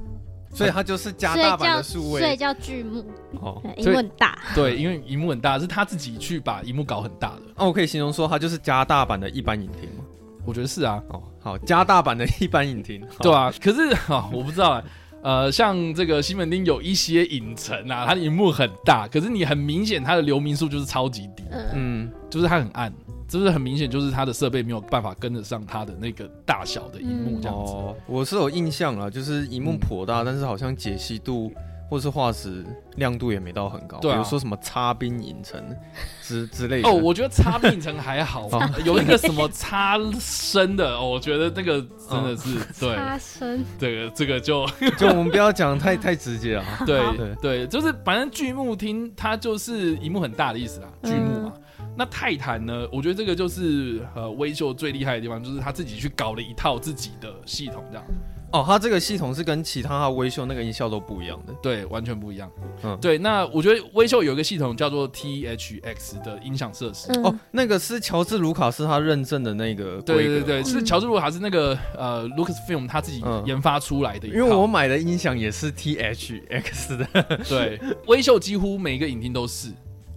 所以它就是加大版的数位，所以叫巨幕哦，荧幕很大。对，因为荧幕很大，是他自己去把荧幕搞很大的。那我可以形容说，它就是加大版的一般影厅吗？我觉得是啊。哦，好，加大版的一般影厅，对啊。可是啊，我不知道啊。呃，像这个西门町有一些影城啊，它的荧幕很大，可是你很明显它的流明数就是超级低，嗯，就是它很暗。就是很明显，就是它的设备没有办法跟得上它的那个大小的荧幕这样子。哦，我是有印象啊，就是荧幕颇大，嗯、但是好像解析度或是化石亮度也没到很高。对、啊，比如说什么擦冰影城之之类的。哦，我觉得擦冰影城还好，有一个什么擦深的，哦，我觉得那个真的是、哦、对。擦深。这个这个就 就我们不要讲太 太直接啊。对对对，就是反正巨幕厅它就是荧幕很大的意思啦，巨幕嘛。嗯那泰坦呢？我觉得这个就是呃微秀最厉害的地方，就是他自己去搞了一套自己的系统，这样。哦，它这个系统是跟其他微秀那个音效都不一样的，对，完全不一样。嗯，对。那我觉得微秀有一个系统叫做 THX 的音响设施。哦，那个是乔治卢卡斯他认证的那个。对对对，是乔治卢卡斯那个呃 Lucasfilm 他自己研发出来的。因为我买的音响也是 THX 的。对，微秀几乎每一个影厅都是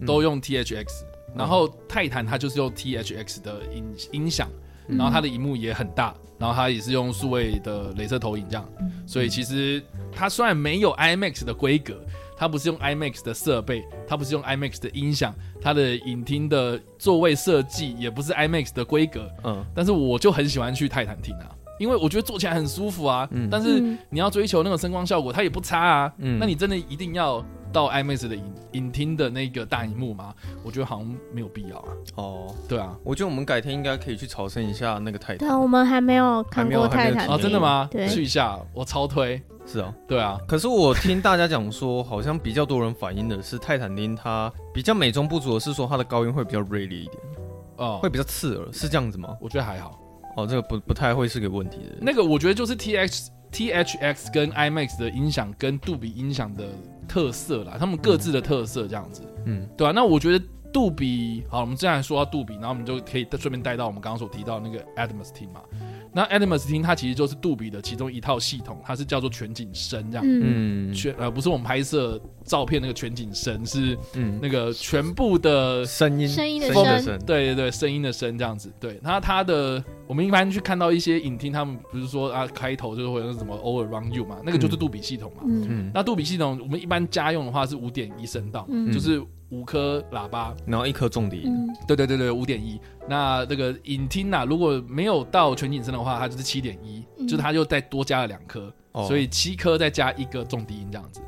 都用 THX。然后泰坦它就是用 THX 的音音响，然后它的荧幕也很大，然后它也是用数位的镭射投影这样，所以其实它虽然没有 IMAX 的规格，它不是用 IMAX 的设备，它不是用 IMAX 的音响，它的影厅的座位设计也不是 IMAX 的规格，嗯，但是我就很喜欢去泰坦厅啊，因为我觉得坐起来很舒服啊，嗯，但是你要追求那个声光效果，它也不差啊，嗯，那你真的一定要。到 IMAX 的影影厅的那个大荧幕吗？我觉得好像没有必要啊。哦，对啊，我觉得我们改天应该可以去朝圣一下那个泰坦。对，我们还没有看过泰坦。啊，真的吗？对，去一下，我超推。是啊，对啊。可是我听大家讲说，好像比较多人反映的是泰坦厅它比较美中不足的是说它的高音会比较锐利一点，哦，会比较刺耳，是这样子吗？我觉得还好。哦，这个不不太会是个问题的。那个我觉得就是 TX THX 跟 IMAX 的音响跟杜比音响的。特色啦，他们各自的特色这样子，嗯，对啊，那我觉得杜比，好，我们既然说到杜比，然后我们就可以顺便带到我们刚刚所提到的那个 Atmos 厅嘛。那 Animus 厅它其实就是杜比的其中一套系统，它是叫做全景声这样。嗯，全呃不是我们拍摄照片那个全景声，是嗯那个全部的声音声音的声，对对对，声音的声这样子。对，那它的我们一般去看到一些影厅，他们不是说啊开头就是会有什么 All Around You 嘛，那个就是杜比系统嘛。嗯嗯。那杜比系统我们一般家用的话是五点一声道，嗯、就是。五颗喇叭，然后一颗重低音。嗯、对对对对，五点一。那这个影厅呐、啊，如果没有到全景声的话，它就是七点一，就是它又再多加了两颗，哦、所以七颗再加一个重低音这样子。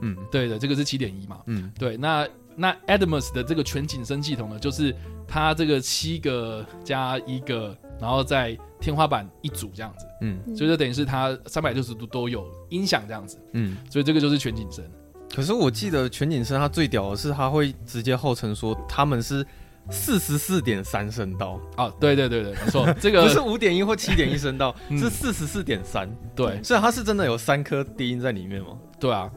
嗯，对的，这个是七点一嘛。嗯，对。那那 Adams 的这个全景声系统呢，就是它这个七个加一个，然后在天花板一组这样子。嗯，所以就等于是它三百六十度都有音响这样子。嗯，所以这个就是全景声。可是我记得全景声它最屌的是，它会直接号称说他们是四十四点三声道啊！对对对对，没错，这个不是五点一或七点一声道，是四十四点三。对，所以它是真的有三颗低音在里面吗？对啊，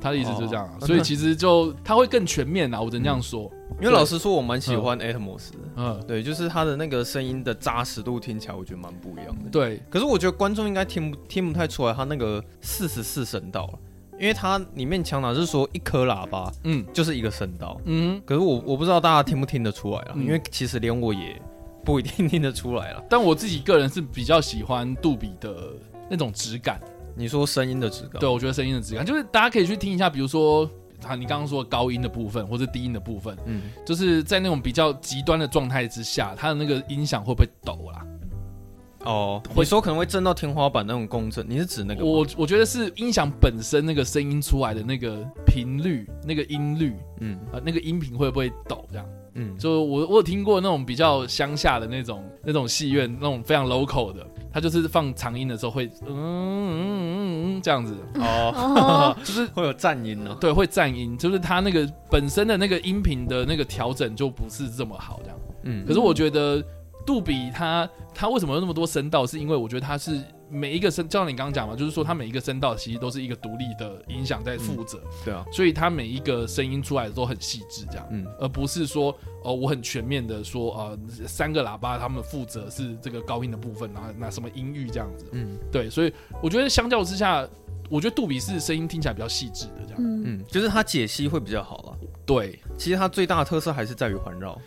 他的意思就是这样，啊，哦，所以其实就它会更全面啊，我只能这样说。嗯，因为老实说，我蛮喜欢 Atmos 的，嗯，对，就是它的那个声音的扎实度听起来，我觉得蛮不一样的。对，可是我觉得观众应该听不听不太出来，它那个四十四声道了。因为它里面强调是说一颗喇叭，嗯，就是一个声道，嗯，可是我我不知道大家听不听得出来啊，嗯、因为其实连我也不一定听得出来了。但我自己个人是比较喜欢杜比的那种质感。你说声音的质感？对，我觉得声音的质感就是大家可以去听一下，比如说啊，你刚刚说高音的部分或者低音的部分，嗯，就是在那种比较极端的状态之下，它的那个音响会不会抖啦？哦，你说可能会震到天花板那种共振，你是指那个？我我觉得是音响本身那个声音出来的那个频率、那个音律，嗯啊，那个音频会不会抖这样？嗯，就我我有听过那种比较乡下的那种那种戏院，那种非常 local 的，它就是放长音的时候会嗯嗯嗯嗯这样子哦，就是会有颤音呢？对，会颤音，就是它那个本身的那个音频的那个调整就不是这么好这样。嗯，可是我觉得。杜比它它为什么有那么多声道？是因为我觉得它是每一个声，就像你刚刚讲嘛，就是说它每一个声道其实都是一个独立的音响在负责，嗯，对啊，所以它每一个声音出来的都很细致，这样，嗯，而不是说哦，我很全面的说呃，三个喇叭他们负责是这个高音的部分，然后那什么音域这样子，嗯，对，所以我觉得相较之下，我觉得杜比是声音听起来比较细致的这样，嗯，嗯，就是它解析会比较好了，对，其实它最大的特色还是在于环绕。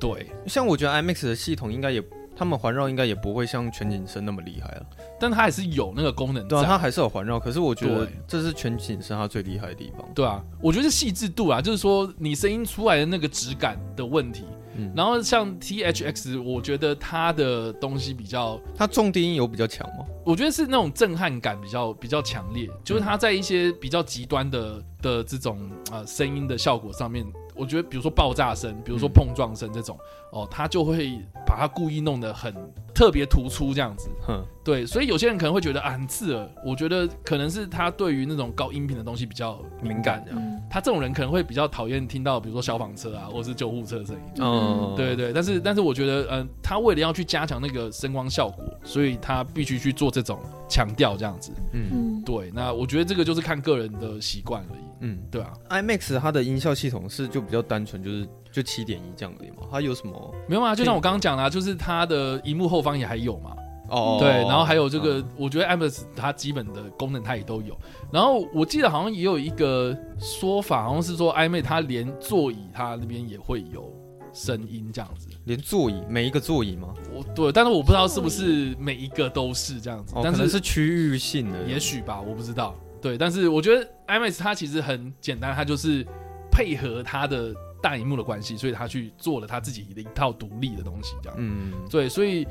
对，像我觉得 IMAX 的系统应该也，他们环绕应该也不会像全景声那么厉害了，但它还是有那个功能。对啊，它还是有环绕，可是我觉得这是全景声它最厉害的地方。对啊，我觉得是细致度啊，就是说你声音出来的那个质感的问题。嗯，然后像 THX，我觉得它的东西比较，它重低音有比较强吗？我觉得是那种震撼感比较比较强烈，就是它在一些比较极端的的这种呃声音的效果上面。我觉得，比如说爆炸声，比如说碰撞声这种，嗯、哦，他就会把它故意弄得很特别突出这样子。哼，对，所以有些人可能会觉得啊很刺耳。我觉得可能是他对于那种高音频的东西比较敏感，这样。嗯、他这种人可能会比较讨厌听到，比如说消防车啊，或是救护车的声音。嗯，对对。但是但是，我觉得，嗯、呃，他为了要去加强那个声光效果，所以他必须去做这种强调这样子。嗯，对。那我觉得这个就是看个人的习惯而已。嗯，对啊，IMAX 它的音效系统是就比较单纯，就是就七点一这样而已嘛。它有什么？没有啊，就像我刚刚讲的，就是它的荧幕后方也还有嘛。哦，对，然后还有这个，嗯、我觉得 IMAX 它基本的功能它也都有。然后我记得好像也有一个说法，好像是说 IMAX 它连座椅它那边也会有声音这样子。连座椅每一个座椅吗？我对，但是我不知道是不是每一个都是这样子，但是、是区域性的，也许吧，我不知道。对，但是我觉得 IMAX 它其实很简单，它就是配合它的大荧幕的关系，所以它去做了它自己的一套独立的东西，这样。嗯，对，所以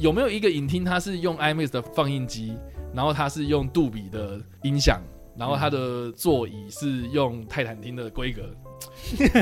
有没有一个影厅它是用 IMAX 的放映机，然后它是用杜比的音响，然后它的座椅是用泰坦厅的规格？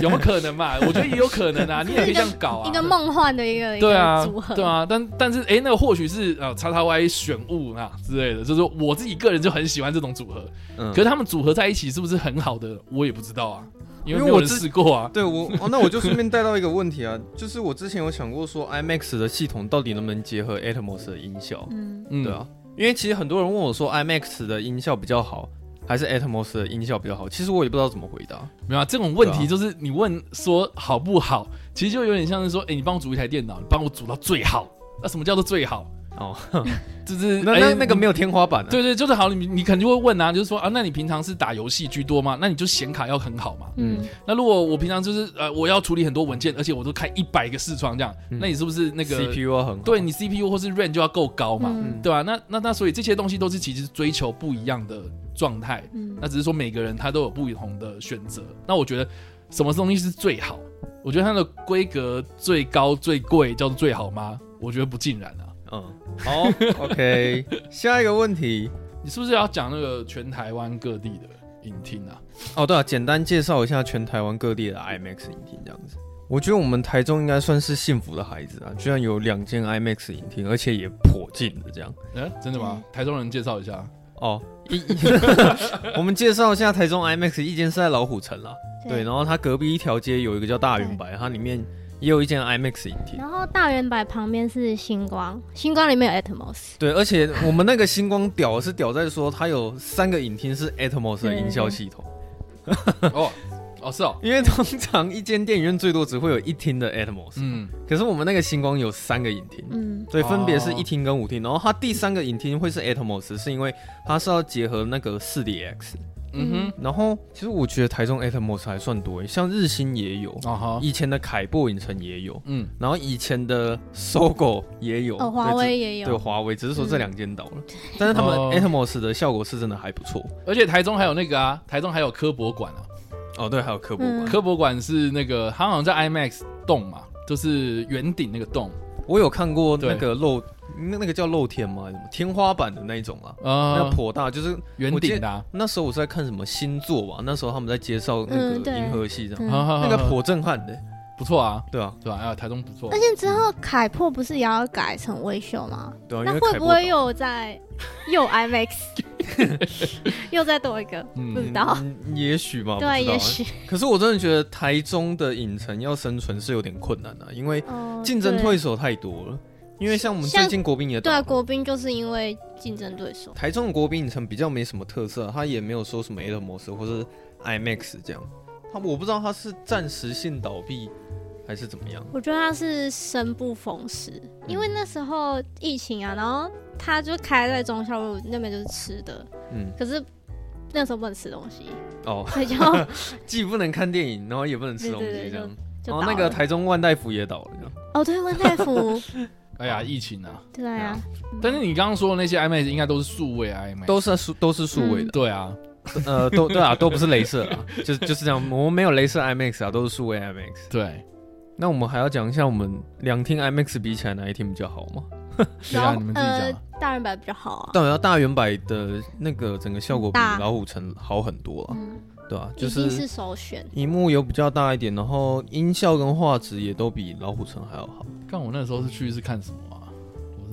有 没有可能嘛？我觉得也有可能啊，你也可以这样搞啊，一个梦幻的一个对啊组合，对啊，但但是哎、欸，那个或许是呃叉叉 Y 选物啊之类的，就是我自己个人就很喜欢这种组合，嗯，可是他们组合在一起是不是很好的，我也不知道啊，因为没有人试过啊。对我哦，那我就顺便带到一个问题啊，就是我之前有想过说，IMAX 的系统到底能不能结合 Atmos 的音效？嗯，对啊，因为其实很多人问我说，IMAX 的音效比较好。还是 Atmos 的音效比较好，其实我也不知道怎么回答。没有啊，这种问题就是你问说好不好，其实就有点像是说，哎、欸，你帮我组一台电脑，你帮我组到最好。那什么叫做最好？哦，就是 那那那个没有天花板。对对，就是好，你你肯定会问啊，就是说啊，那你平常是打游戏居多吗？那你就显卡要很好嘛。嗯，那如果我平常就是呃，我要处理很多文件，而且我都开一百个视窗这样，那你是不是那个 CPU 要很好？对，你 CPU 或是 RAM 就要够高嘛，对吧？那那那所以这些东西都是其实追求不一样的状态。嗯，那只是说每个人他都有不同的选择。那我觉得什么东西是最好？我觉得它的规格最高最贵叫做最好吗？我觉得不尽然啊。嗯，好，OK。下一个问题，你是不是要讲那个全台湾各地的影厅啊？哦，对啊，简单介绍一下全台湾各地的 IMAX 影厅这样子。我觉得我们台中应该算是幸福的孩子啊，居然有两间 IMAX 影厅，而且也颇近的这样。嗯、欸，真的吗？台中人介绍一下。哦，一，我们介绍一下台中 IMAX，一间是在老虎城啦。对，然后它隔壁一条街有一个叫大圆白，它里面也有一间 IMAX 影厅。然后大圆白旁边是星光，星光里面有 Atmos。对，而且我们那个星光屌是屌在说它有三个影厅是 Atmos 的营销系统。哦哦是哦，因为通常一间电影院最多只会有一厅的 Atmos，嗯，可是我们那个星光有三个影厅，嗯，对分别是一厅跟五厅。然后它第三个影厅会是 Atmos，是因为它是要结合那个四 DX。嗯哼，然后其实我觉得台中 Atmos 还算多，像日新也有，以前的凯擘影城也有，嗯，然后以前的 SOGO 也有，哦，华为也有，对，华为只是说这两间倒了，但是他们 Atmos 的效果是真的还不错，而且台中还有那个啊，台中还有科博馆啊，哦对，还有科博馆，科博馆是那个它好像在 IMAX 洞嘛，就是圆顶那个洞，我有看过那个露。那那个叫露天吗？什么天花板的那一种啊？啊，那颇大，就是圆顶的。那时候我是在看什么星座吧？那时候他们在介绍那个银河系这样，那个颇震撼的，不错啊，对啊，对吧？哎，台中不错。而且之后凯破不是也要改成微秀吗？对啊，那会不会又在又 IMAX，又再多一个？不知道，也许吧。对，也许。可是我真的觉得台中的影城要生存是有点困难的，因为竞争对手太多了。因为像我们最近国宾也对啊，国宾就是因为竞争对手。台中的国宾影城比较没什么特色，它也没有说什么 A 的模式或是 IMAX 这样。他我不知道他是暂时性倒闭还是怎么样。我觉得他是生不逢时，因为那时候疫情啊，然后他就开在忠孝路那边就是吃的，嗯，可是那时候不能吃东西哦，所以就 既不能看电影，然后也不能吃东西这样。然后那个台中万代福也倒了，哦，对，万代福。哎呀，疫情啊！对啊，但是你刚刚说的那些 IMAX 应该都是数位 IMAX，都是数都是数位的。对啊，呃，都对啊，都不是镭射啊，就是就是这样。我们没有镭射 IMAX 啊，都是数位 IMAX。对，那我们还要讲一下，我们两厅 IMAX 比起来，哪一厅比较好吗？对啊，你们自己讲。大圆百比较好啊。当然，大圆百的那个整个效果比老虎城好很多啊。对啊，就是是首选。荧幕有比较大一点，然后音效跟画质也都比老虎城还要好。看我那时候是去是看什么啊？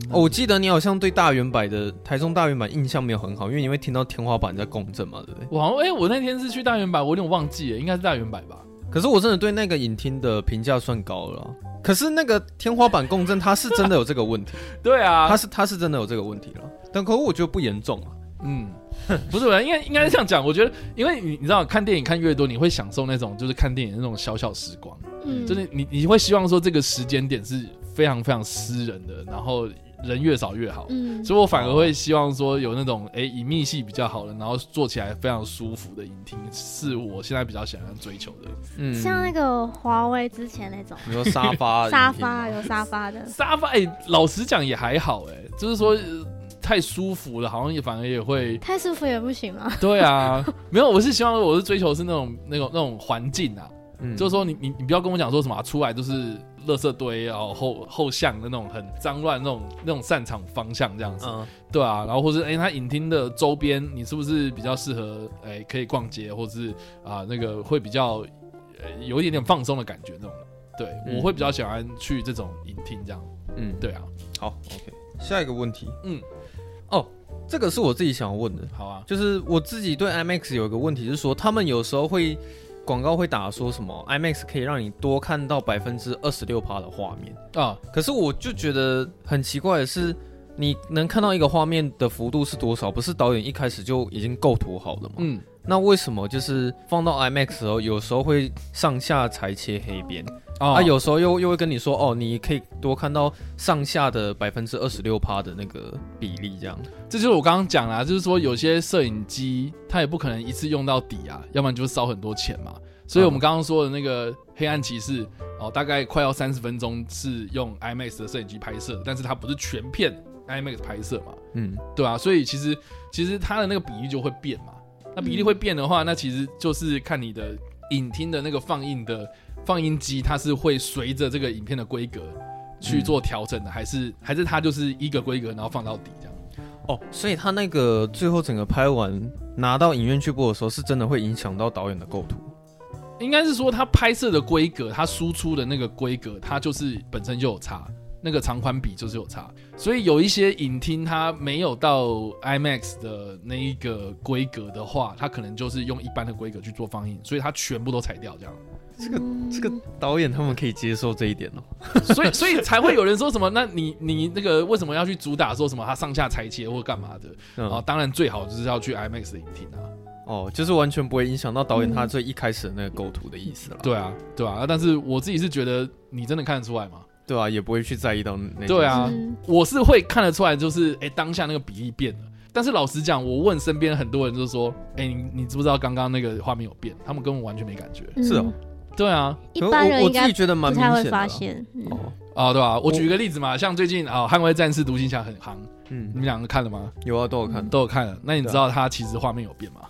我，哦，我记得你好像对大远百的台中大远百印象没有很好，因为你会听到天花板在共振嘛，对不对？我好像哎，我那天是去大远百，我有点忘记了，应该是大远百吧。可是我真的对那个影厅的评价算高了。可是那个天花板共振，它是真的有这个问题。对啊，它是它是真的有这个问题了。但可我觉得不严重啊。嗯。不是，应该应该是这样讲。我觉得，因为你你知道，看电影看越多，你会享受那种就是看电影的那种小小时光。嗯，就是你你会希望说这个时间点是非常非常私人的，然后人越少越好。嗯，所以我反而会希望说有那种哎隐秘性比较好的，然后坐起来非常舒服的影厅，是我现在比较想要追求的。嗯，像那个华为之前那种，你说沙发 沙发有沙发的沙发，哎，老实讲也还好，哎，就是说。太舒服了，好像也反而也会太舒服也不行吗？对啊，没有，我是希望我是追求是那种那种那种环境啊，嗯，就是说你你你不要跟我讲说什么、啊、出来都是垃圾堆，然后后后巷的那种很脏乱那种那种散场方向这样子，嗯，对啊，然后或是哎，它、欸、影厅的周边你是不是比较适合哎、欸、可以逛街，或是啊那个会比较呃有一点点放松的感觉那种，对、嗯、我会比较喜欢去这种影厅这样，嗯，对啊，好，OK，下一个问题，嗯。哦，这个是我自己想要问的。好啊，就是我自己对 IMAX 有一个问题，是说他们有时候会广告会打说什么 IMAX 可以让你多看到百分之二十六趴的画面啊。可是我就觉得很奇怪的是，你能看到一个画面的幅度是多少？不是导演一开始就已经构图好了吗？嗯，那为什么就是放到 IMAX 的时候，有时候会上下裁切黑边？哦、啊，有时候又又会跟你说，哦，你可以多看到上下的百分之二十六趴的那个比例，这样。这就是我刚刚讲啦，就是说有些摄影机它也不可能一次用到底啊，要不然就会烧很多钱嘛。所以我们刚刚说的那个黑暗骑士哦，大概快要三十分钟是用 IMAX 的摄影机拍摄，但是它不是全片 IMAX 拍摄嘛，嗯，对啊，所以其实其实它的那个比例就会变嘛。那比例会变的话，那其实就是看你的影厅的那个放映的。放映机它是会随着这个影片的规格去做调整的，嗯、还是还是它就是一个规格，然后放到底这样？哦，所以它那个最后整个拍完拿到影院去播的时候，是真的会影响到导演的构图？应该是说它拍摄的规格，它输出的那个规格，它就是本身就有差，那个长宽比就是有差。所以有一些影厅它没有到 IMAX 的那一个规格的话，它可能就是用一般的规格去做放映，所以它全部都裁掉这样。这个这个导演他们可以接受这一点哦，所以所以才会有人说什么？那你你那个为什么要去主打说什么他上下裁切或干嘛的？嗯、啊，当然最好就是要去 IMAX 的影厅啊。哦，就是完全不会影响到导演他最一开始的那个构图的意思了。对啊，对啊。但是我自己是觉得你真的看得出来吗？对啊，也不会去在意到那。对啊，我是会看得出来，就是哎、欸，当下那个比例变了。但是老实讲，我问身边很多人，就是说，哎、欸，你你知不知道刚刚那个画面有变？他们根本完全没感觉。是哦。对啊，一般人应该不太会发现。哦啊，对吧？我举一个例子嘛，像最近啊，《捍卫战士》独行侠很夯，嗯，你们两个看了吗？有啊，都有看，都有看了。那你知道它其实画面有变吗？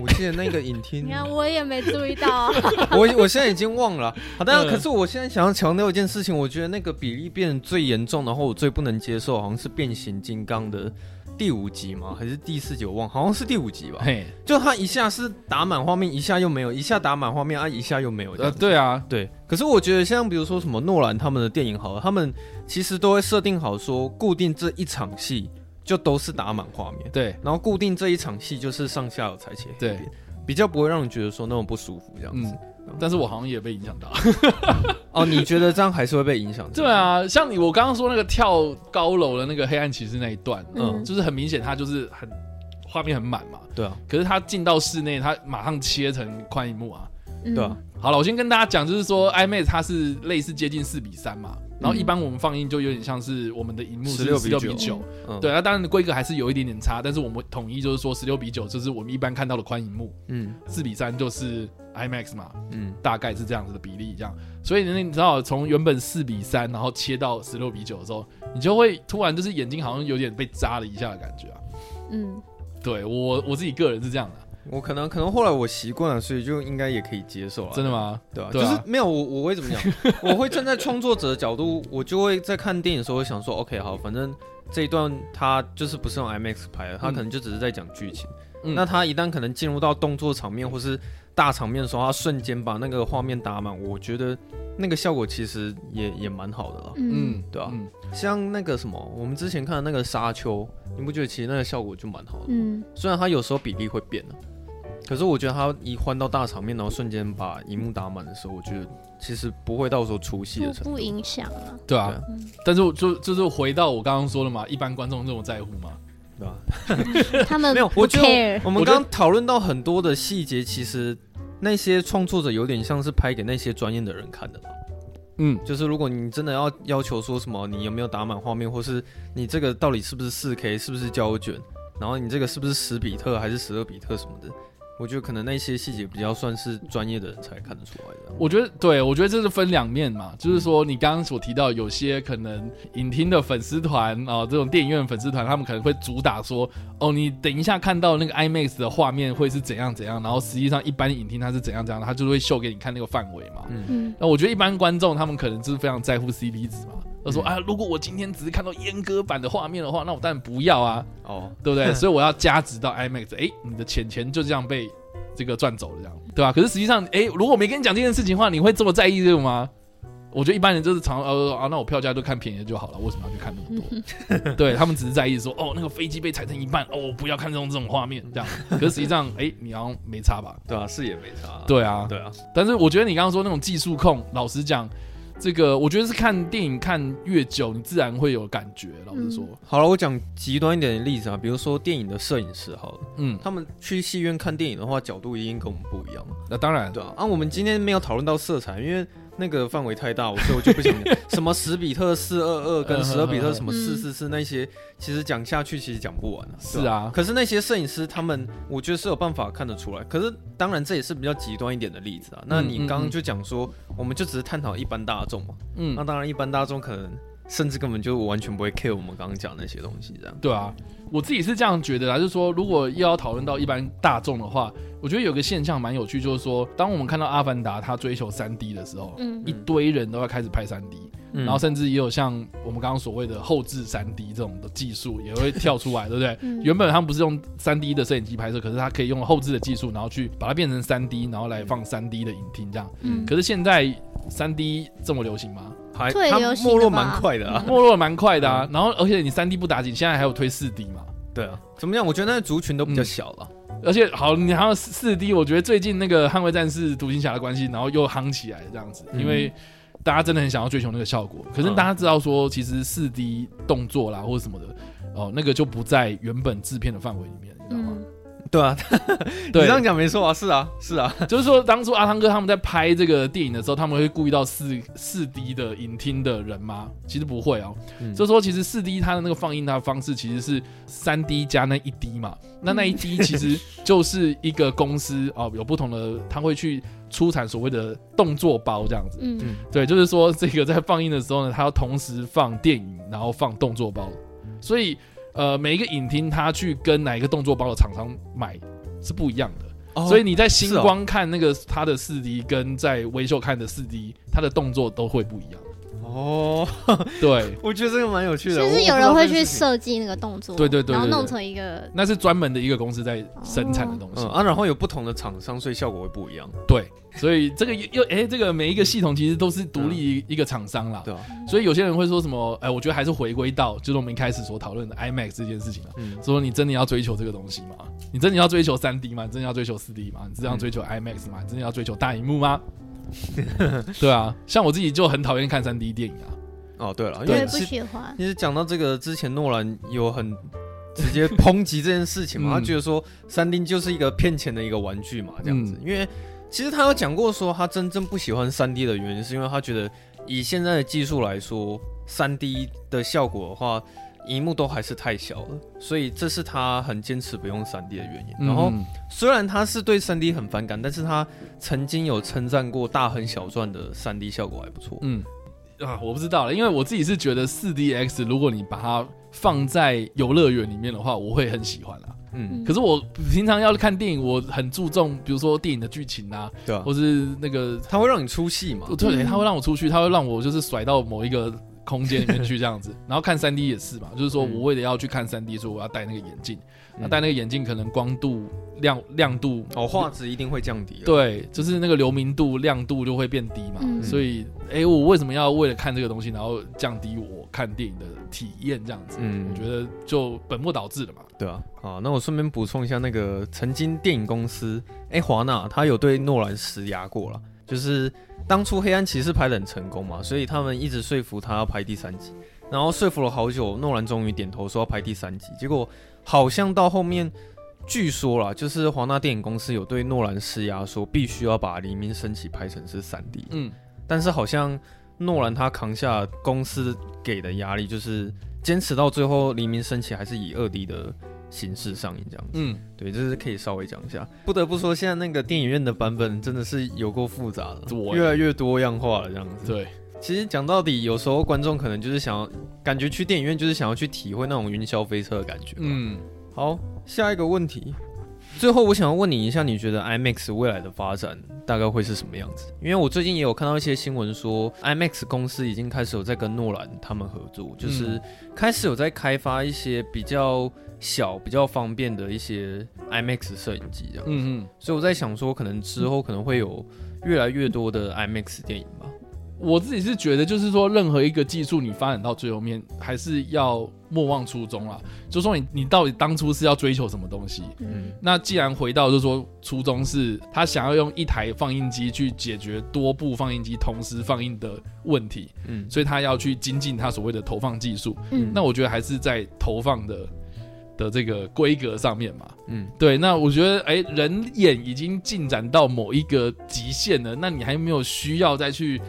我记得那个影厅，你看我也没注意到。我我现在已经忘了。好，但可是我现在想要强调一件事情，我觉得那个比例变最严重，然后我最不能接受，好像是变形金刚的。第五集吗？还是第四集？我忘，好像是第五集吧。嘿，就他一下是打满画面，一下又没有，一下打满画面啊，一下又没有。呃，对啊，对。可是我觉得像比如说什么诺兰他们的电影，好了，他们其实都会设定好说，固定这一场戏就都是打满画面。对，然后固定这一场戏就是上下有裁切。对，比较不会让人觉得说那种不舒服这样子。嗯但是我好像也被影响到哦，你觉得这样还是会被影响？对啊，像你我刚刚说那个跳高楼的那个黑暗骑士那一段，嗯，就是很明显，它就是很画面很满嘛，对啊。可是它进到室内，它马上切成宽一幕啊，对啊。好了，我先跟大家讲，就是说 IMAX 它是类似接近四比三嘛，然后一般我们放映就有点像是我们的荧幕是十六比九，对，那当然规格还是有一点点差，但是我们统一就是说十六比九就是我们一般看到的宽荧幕，嗯，四比三就是。IMAX 嘛，嗯，大概是这样子的比例，这样，所以你你知道，从原本四比三，然后切到十六比九的时候，你就会突然就是眼睛好像有点被扎了一下的感觉啊，嗯，对我我自己个人是这样的，我可能可能后来我习惯了，所以就应该也可以接受了，真的吗？对啊？就是没有我我会怎么讲？我会站在创作者的角度，我就会在看电影的时候会想说，OK，好，反正这一段他就是不是用 IMAX 拍的，他可能就只是在讲剧情，那他一旦可能进入到动作场面或是。大场面的时候，他瞬间把那个画面打满，我觉得那个效果其实也也蛮好的了。嗯，对啊，嗯、像那个什么，我们之前看的那个沙丘，你不觉得其实那个效果就蛮好的？嗯，虽然它有时候比例会变了，可是我觉得他一换到大场面，然后瞬间把荧幕打满的时候，我觉得其实不会到时候出戏的程度，不影响啊。对啊，嗯、但是就就是回到我刚刚说的嘛，一般观众这么在乎吗？对吧？他们没有，我觉得我们刚刚讨论到很多的细节，其实。那些创作者有点像是拍给那些专业的人看的吧，嗯，就是如果你真的要要求说什么，你有没有打满画面，或是你这个到底是不是四 K，是不是胶卷，然后你这个是不是十比特还是十二比特什么的。我觉得可能那些细节比较算是专业的人才看得出来的。我觉得对，我觉得这是分两面嘛，就是说你刚刚所提到有些可能影厅的粉丝团啊，这种电影院粉丝团，他们可能会主打说，哦，你等一下看到那个 IMAX 的画面会是怎样怎样，然后实际上一般影厅它是怎样怎样，它就会秀给你看那个范围嘛。嗯，那我觉得一般观众他们可能就是非常在乎 CP 值嘛。他说啊，如果我今天只是看到阉割版的画面的话，那我当然不要啊，哦，对不对？所以我要加值到 IMAX，哎，你的钱钱就这样被这个赚走了，这样对吧？可是实际上，哎，如果我没跟你讲这件事情的话，你会这么在意这个吗？我觉得一般人就是常呃啊，那我票价都看便宜的就好了，为什么要去看那么多？对他们只是在意说，哦，那个飞机被踩成一半，哦，我不要看这种这种画面，这样。可是实际上，哎，你好像没差吧？对啊，是也没差。对啊，对啊。但是我觉得你刚刚说那种技术控，老实讲。这个我觉得是看电影看越久，你自然会有感觉。老实说，嗯、好了，我讲极端一点的例子啊，比如说电影的摄影师，好了，嗯，他们去戏院看电影的话，角度一定跟我们不一样。那当然，对啊。啊，我们今天没有讨论到色彩，因为。那个范围太大，所以我就不想讲 什么十比特四二二跟十二比特什么四四四那些，其实讲下去其实讲不完了。是啊，可是那些摄影师他们，我觉得是有办法看得出来。可是当然这也是比较极端一点的例子啊。那你刚刚就讲说，我们就只是探讨一般大众嘛。嗯，那当然一般大众可能甚至根本就完全不会 care 我们刚刚讲那些东西这样。对啊，我自己是这样觉得啊，就是说如果又要讨论到一般大众的话。我觉得有个现象蛮有趣，就是说，当我们看到《阿凡达》他追求三 D 的时候，嗯，一堆人都要开始拍三 D，嗯，然后甚至也有像我们刚刚所谓的后置三 D 这种的技术也会跳出来，对不对？嗯，原本他们不是用三 D 的摄影机拍摄，可是他可以用后置的技术，然后去把它变成三 D，然后来放三 D 的影厅这样。嗯，可是现在三 D 这么流行吗？还它没落蛮快的啊，没落蛮快的啊。然后而且你三 D 不打紧，现在还有推四 D 嘛？对啊，怎么样？我觉得那个族群都比较小了。而且好，你还有四 D，我觉得最近那个《捍卫战士》、独行侠的关系，然后又夯起来这样子，因为大家真的很想要追求那个效果。可是大家知道说，其实四 D 动作啦或者什么的，哦，那个就不在原本制片的范围里面，你知道吗？对啊，对，你这样讲没错啊，是啊，是啊，就是说当初阿汤哥他们在拍这个电影的时候，他们会故意到四四 D 的影厅的人吗？其实不会哦，嗯、就是说其实四 D 它的那个放映它的方式其实是三 D 加那一 D 嘛，那那一 D 其实就是一个公司哦，有不同的，他会去出产所谓的动作包这样子，嗯。嗯，对，就是说这个在放映的时候呢，它要同时放电影，然后放动作包，所以。呃，每一个影厅，他去跟哪一个动作包的厂商买是不一样的，哦、所以你在星光看那个他的四 D，跟在微秀看的四 D，他的动作都会不一样。哦，对，我觉得这个蛮有趣的。其实有人会去设计那个动作，对对对，然后弄成一个，那是专门的一个公司在生产的东西、哦嗯、啊。然后有不同的厂商，所以效果会不一样。对，所以这个又哎、欸，这个每一个系统其实都是独立一个厂商啦。对、嗯，所以有些人会说什么？哎、欸，我觉得还是回归到就是我们一开始所讨论的 IMAX 这件事情了。嗯，说你真的要追求这个东西吗？你真的要追求三 D 吗？你真的要追求四 D 吗？你真的要追求 IMAX 吗？你真的要追求大荧幕吗？对啊，像我自己就很讨厌看三 D 电影啊。哦，对了，因为不喜欢。其实讲到这个之前，诺兰有很直接抨击这件事情嘛，他觉得说三 D 就是一个骗钱的一个玩具嘛，这样子。因为其实他有讲过说，他真正不喜欢三 D 的原因，是因为他觉得以现在的技术来说，三 D 的效果的话，荧幕都还是太小了，所以这是他很坚持不用三 D 的原因。然后虽然他是对三 D 很反感，但是他曾经有称赞过大亨小传的三 D 效果还不错。嗯。啊，我不知道了，因为我自己是觉得四 DX，如果你把它放在游乐园里面的话，我会很喜欢啦。嗯，可是我平常要看电影，我很注重，比如说电影的剧情啊，对啊，或是那个，它会让你出戏嘛？对，它会让我出去，它会让我就是甩到某一个空间里面去这样子。然后看三 D 也是嘛，就是说我为了要去看三 D，所以我要戴那个眼镜。那戴那个眼镜，可能光度亮亮度哦，画质一定会降低。对，就是那个流明度亮度就会变低嘛。嗯、所以，哎、欸，我为什么要为了看这个东西，然后降低我看电影的体验？这样子，嗯，我觉得就本末倒置了嘛。对啊，好，那我顺便补充一下，那个曾经电影公司，哎、欸，华纳他有对诺兰施压过了，就是当初黑暗骑士拍得很成功嘛，所以他们一直说服他要拍第三集，然后说服了好久，诺兰终于点头说要拍第三集，结果。好像到后面，据说啦，就是华纳电影公司有对诺兰施压，说必须要把《黎明升起》拍成是三 D。嗯，但是好像诺兰他扛下公司给的压力，就是坚持到最后，《黎明升起》还是以二 D 的形式上映这样子。嗯，对，这是可以稍微讲一下。不得不说，现在那个电影院的版本真的是有够复杂的，越来越多样化了这样子。对。其实讲到底，有时候观众可能就是想要感觉去电影院就是想要去体会那种云霄飞车的感觉。嗯，好，下一个问题，最后我想要问你一下，你觉得 IMAX 未来的发展大概会是什么样子？因为我最近也有看到一些新闻说，IMAX 公司已经开始有在跟诺兰他们合作，就是开始有在开发一些比较小、比较方便的一些 IMAX 摄影机这样子。嗯嗯，所以我在想说，可能之后可能会有越来越多的 IMAX 电影吧。我自己是觉得，就是说，任何一个技术你发展到最后面，还是要莫忘初衷啦。就说你你到底当初是要追求什么东西？嗯，那既然回到就是说初衷是他想要用一台放映机去解决多部放映机同时放映的问题，嗯，所以他要去精进他所谓的投放技术，嗯，那我觉得还是在投放的的这个规格上面嘛，嗯，对。那我觉得，哎，人眼已经进展到某一个极限了，那你还没有需要再去。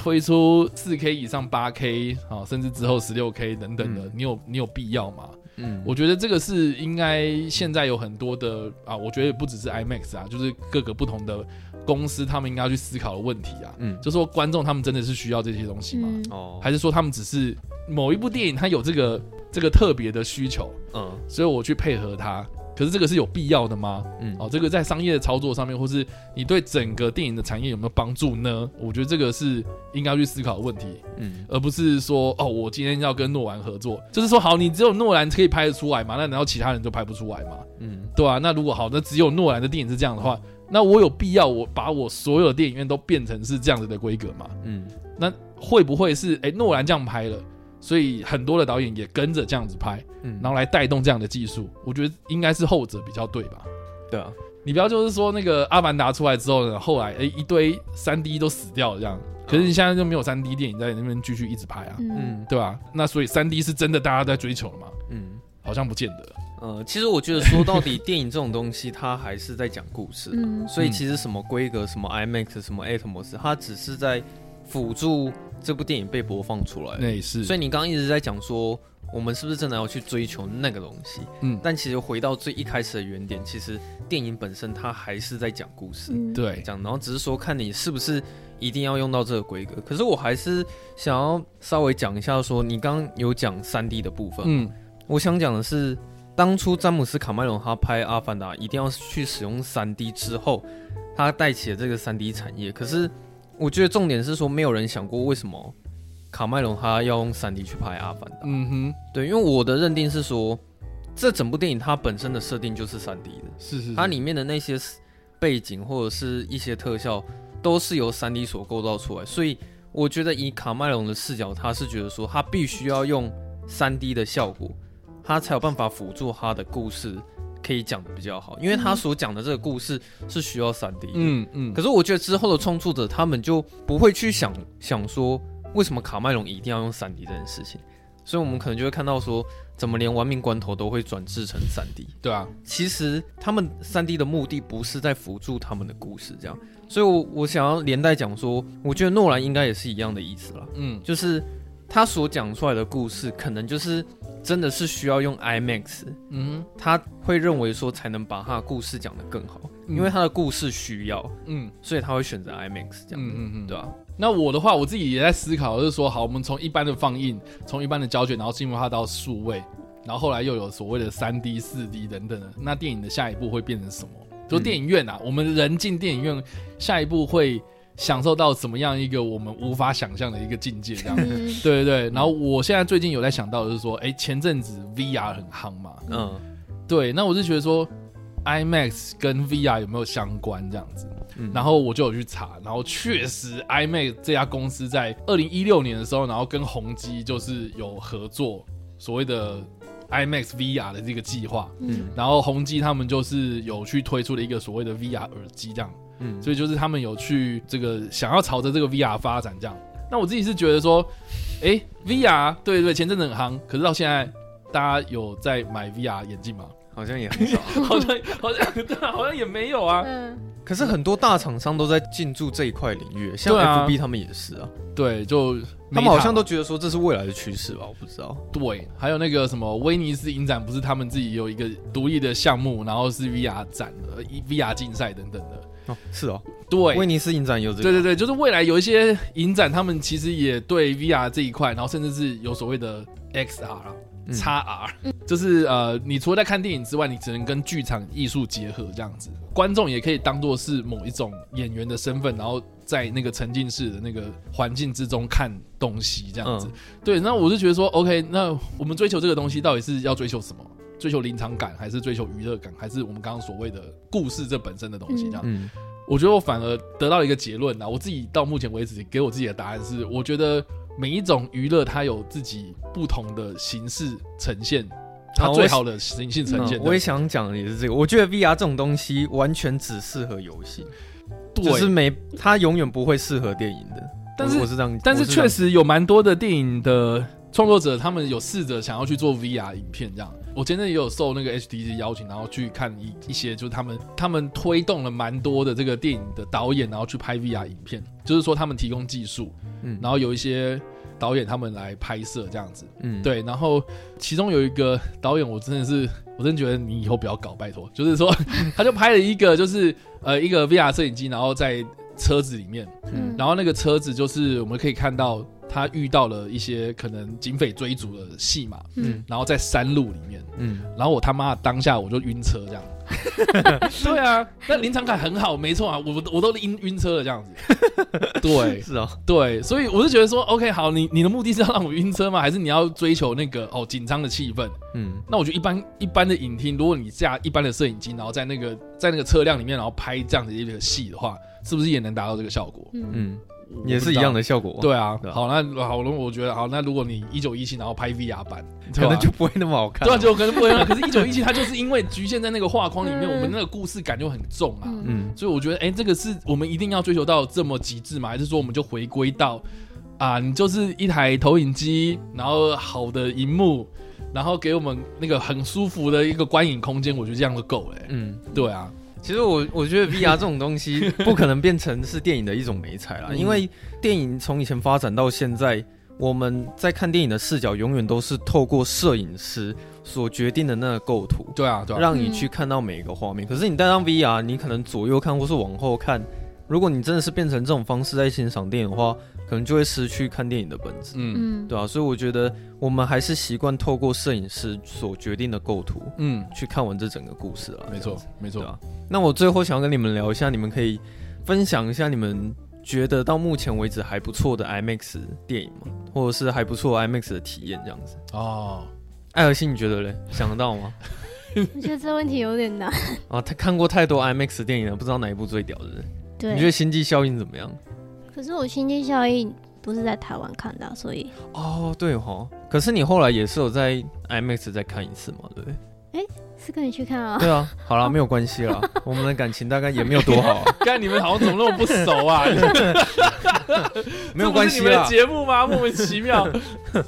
推出四 K 以上八 K 啊，甚至之后十六 K 等等的，嗯、你有你有必要吗？嗯，我觉得这个是应该现在有很多的啊，我觉得也不只是 IMAX 啊，就是各个不同的公司，他们应该要去思考的问题啊。嗯，就说观众他们真的是需要这些东西吗？哦、嗯，还是说他们只是某一部电影它有这个这个特别的需求？嗯，所以我去配合他。可是这个是有必要的吗？嗯，哦，这个在商业的操作上面，或是你对整个电影的产业有没有帮助呢？我觉得这个是应该去思考的问题。嗯，而不是说哦，我今天要跟诺兰合作，就是说好，你只有诺兰可以拍得出来嘛？那难道其他人就拍不出来吗？嗯，对啊。那如果好，那只有诺兰的电影是这样的话，那我有必要我把我所有的电影院都变成是这样子的规格吗？嗯，那会不会是哎，诺兰这样拍了？所以很多的导演也跟着这样子拍，嗯，然后来带动这样的技术，我觉得应该是后者比较对吧？对啊，你不要就是说那个《阿凡达》出来之后呢，后来哎一堆三 D 都死掉了这样，可是你现在就没有三 D 电影在那边继续一直拍啊，嗯，对吧？那所以三 D 是真的大家在追求了吗？嗯，好像不见得。呃，其实我觉得说到底，电影这种东西它还是在讲故事，嗯，所以其实什么规格、什么 IMAX、什么 Atmos，它只是在辅助。这部电影被播放出来，那也是。所以你刚刚一直在讲说，我们是不是真的要去追求那个东西？嗯，但其实回到最一开始的原点，其实电影本身它还是在讲故事，对，讲，然后只是说看你是不是一定要用到这个规格。可是我还是想要稍微讲一下，说你刚刚有讲三 D 的部分，嗯，我想讲的是，当初詹姆斯卡麦隆他拍《阿凡达》一定要去使用三 D 之后，他带起了这个三 D 产业，可是。我觉得重点是说，没有人想过为什么卡麦隆他要用三 D 去拍《阿凡达》。嗯哼，对，因为我的认定是说，这整部电影它本身的设定就是三 D 的，是，是是，它里面的那些背景或者是一些特效都是由三 D 所构造出来，所以我觉得以卡麦隆的视角，他是觉得说，他必须要用三 D 的效果，他才有办法辅助他的故事。可以讲的比较好，因为他所讲的这个故事是需要三 D 的。嗯嗯。可是我觉得之后的创作者他们就不会去想想说，为什么卡麦隆一定要用三 D 这件事情，所以我们可能就会看到说，怎么连玩命关头都会转制成三 D。对啊，其实他们三 D 的目的不是在辅助他们的故事这样，所以我我想要连带讲说，我觉得诺兰应该也是一样的意思啦。嗯，就是他所讲出来的故事，可能就是。真的是需要用 IMAX，嗯，他会认为说才能把他的故事讲得更好，嗯、因为他的故事需要，嗯，所以他会选择 IMAX 这样，嗯嗯嗯，对吧、啊？那我的话，我自己也在思考，就是说，好，我们从一般的放映，从一般的胶卷，然后进入它到数位，然后后来又有所谓的三 D、四 D 等等的，那电影的下一步会变成什么？就电影院啊，嗯、我们人进电影院，下一步会。享受到怎么样一个我们无法想象的一个境界，这样子，对对对。然后我现在最近有在想到就是说，哎，前阵子 VR 很夯嘛，嗯，对。那我是觉得说，IMAX 跟 VR 有没有相关这样子？嗯，然后我就有去查，然后确实 IMAX 这家公司在二零一六年的时候，然后跟宏基就是有合作所谓的 IMAX VR 的这个计划，嗯，然后宏基他们就是有去推出了一个所谓的 VR 耳机这样。嗯，所以就是他们有去这个想要朝着这个 VR 发展这样。那我自己是觉得说，哎、欸，VR 对对对，前阵子很夯，可是到现在大家有在买 VR 眼镜吗？好像也很少，好像好像对啊，好像也没有啊。嗯。可是很多大厂商都在进驻这一块领域，像 FB 他们也是啊。对，就他们好像都觉得说这是未来的趋势吧？我不知道。对，还有那个什么威尼斯影展，不是他们自己有一个独立的项目，然后是 VR 展的，VR 竞赛等等的。哦，是哦，对，威尼斯影展有这个，对对对，就是未来有一些影展，他们其实也对 VR 这一块，然后甚至是有所谓的 XR、XR，就是呃，你除了在看电影之外，你只能跟剧场艺术结合这样子，观众也可以当做是某一种演员的身份，然后在那个沉浸式的那个环境之中看东西这样子。嗯、对，那我是觉得说，OK，那我们追求这个东西，到底是要追求什么？追求临场感，还是追求娱乐感，还是我们刚刚所谓的故事这本身的东西？这样，嗯、我觉得我反而得到一个结论啊，我自己到目前为止给我自己的答案是，我觉得每一种娱乐它有自己不同的形式呈现，它最好的形式呈现。我也想讲的也是这个，我觉得 VR 这种东西完全只适合游戏，对，就是没它永远不会适合电影的。但是我是这样，但是确实有蛮多的电影的创作者，他们有试着想要去做 VR 影片这样。我前阵也有受那个 HDC 邀请，然后去看一一些，就是他们他们推动了蛮多的这个电影的导演，然后去拍 VR 影片，就是说他们提供技术，嗯，然后有一些导演他们来拍摄这样子，嗯，对，然后其中有一个导演，我真的是，我真的觉得你以后不要搞，拜托，就是说 他就拍了一个，就是呃一个 VR 摄影机，然后在车子里面，嗯，然后那个车子就是我们可以看到。他遇到了一些可能警匪追逐的戏嘛，嗯，然后在山路里面，嗯，然后我他妈当下我就晕车这样，对啊，那临场感很好，没错啊，我我都晕晕车了这样子，对，是哦，对，所以我就觉得说，OK，好，你你的目的是要让我晕车吗？还是你要追求那个哦紧张的气氛？嗯，那我觉得一般一般的影厅，如果你架一般的摄影机，然后在那个在那个车辆里面，然后拍这样的一个戏的话，是不是也能达到这个效果？嗯。嗯也是一样的效果。对啊，好，那好，了我觉得好，那如果你一九一七然后拍 VR 版，可能就不会那么好看。对啊，就可能不会。可是，一九一七它就是因为局限在那个画框里面，我们那个故事感就很重啊。嗯，所以我觉得，哎，这个是我们一定要追求到这么极致吗？还是说我们就回归到啊，你就是一台投影机，然后好的荧幕，然后给我们那个很舒服的一个观影空间，我觉得这样就够了。嗯，对啊。其实我我觉得 VR 这种东西不可能变成是电影的一种美彩啦，因为电影从以前发展到现在，我们在看电影的视角永远都是透过摄影师所决定的那个构图，对啊，对啊，让你去看到每一个画面。可是你戴上 VR，你可能左右看或是往后看，如果你真的是变成这种方式在欣赏电影的话。可能就会失去看电影的本质，嗯，对啊，所以我觉得我们还是习惯透过摄影师所决定的构图，嗯，去看完这整个故事了。没错，没错啊。那我最后想要跟你们聊一下，你们可以分享一下你们觉得到目前为止还不错的 IMAX 电影吗？或者是还不错 IMAX 的体验这样子？哦，艾尔西，你觉得嘞？想得到吗？我觉得这问题有点难 啊。他看过太多 IMAX 电影了，不知道哪一部最屌的人。对，你觉得《星际效应》怎么样？可是我《星际效应》不是在台湾看到，所以哦，对哦。可是你后来也是有在 IMAX 再看一次嘛，对不对？哎，是跟你去看啊？对啊，好了，没有关系了，我们的感情大概也没有多好啊。看你们好像怎么那么不熟啊？没有关系啦。你们的节目吗？莫名其妙。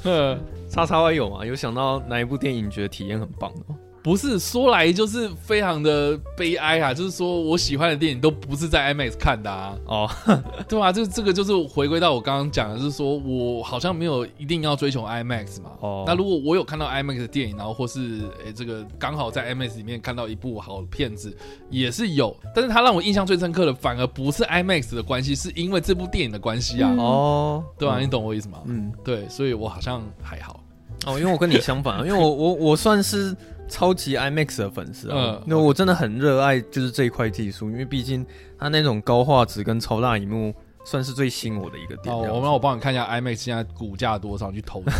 叉叉 Y 有吗？有想到哪一部电影觉得体验很棒的吗？不是说来就是非常的悲哀啊，就是说我喜欢的电影都不是在 IMAX 看的啊，哦，对啊，这这个就是回归到我刚刚讲的，就是说我好像没有一定要追求 IMAX 嘛，哦，那如果我有看到 IMAX 的电影，然后或是诶、欸、这个刚好在 IMAX 里面看到一部好的片子，也是有，但是它让我印象最深刻的反而不是 IMAX 的关系，是因为这部电影的关系啊，哦，对啊，你懂我意思吗？嗯，对，所以我好像还好，哦，因为我跟你相反，因为我 我我算是。超级 IMAX 的粉丝啊，那、嗯、我真的很热爱就是这一块技术，因为毕竟它那种高画质跟超大荧幕算是最吸引我的一个点。哦，我让我帮你看一下 IMAX 现在股价多少，去投资。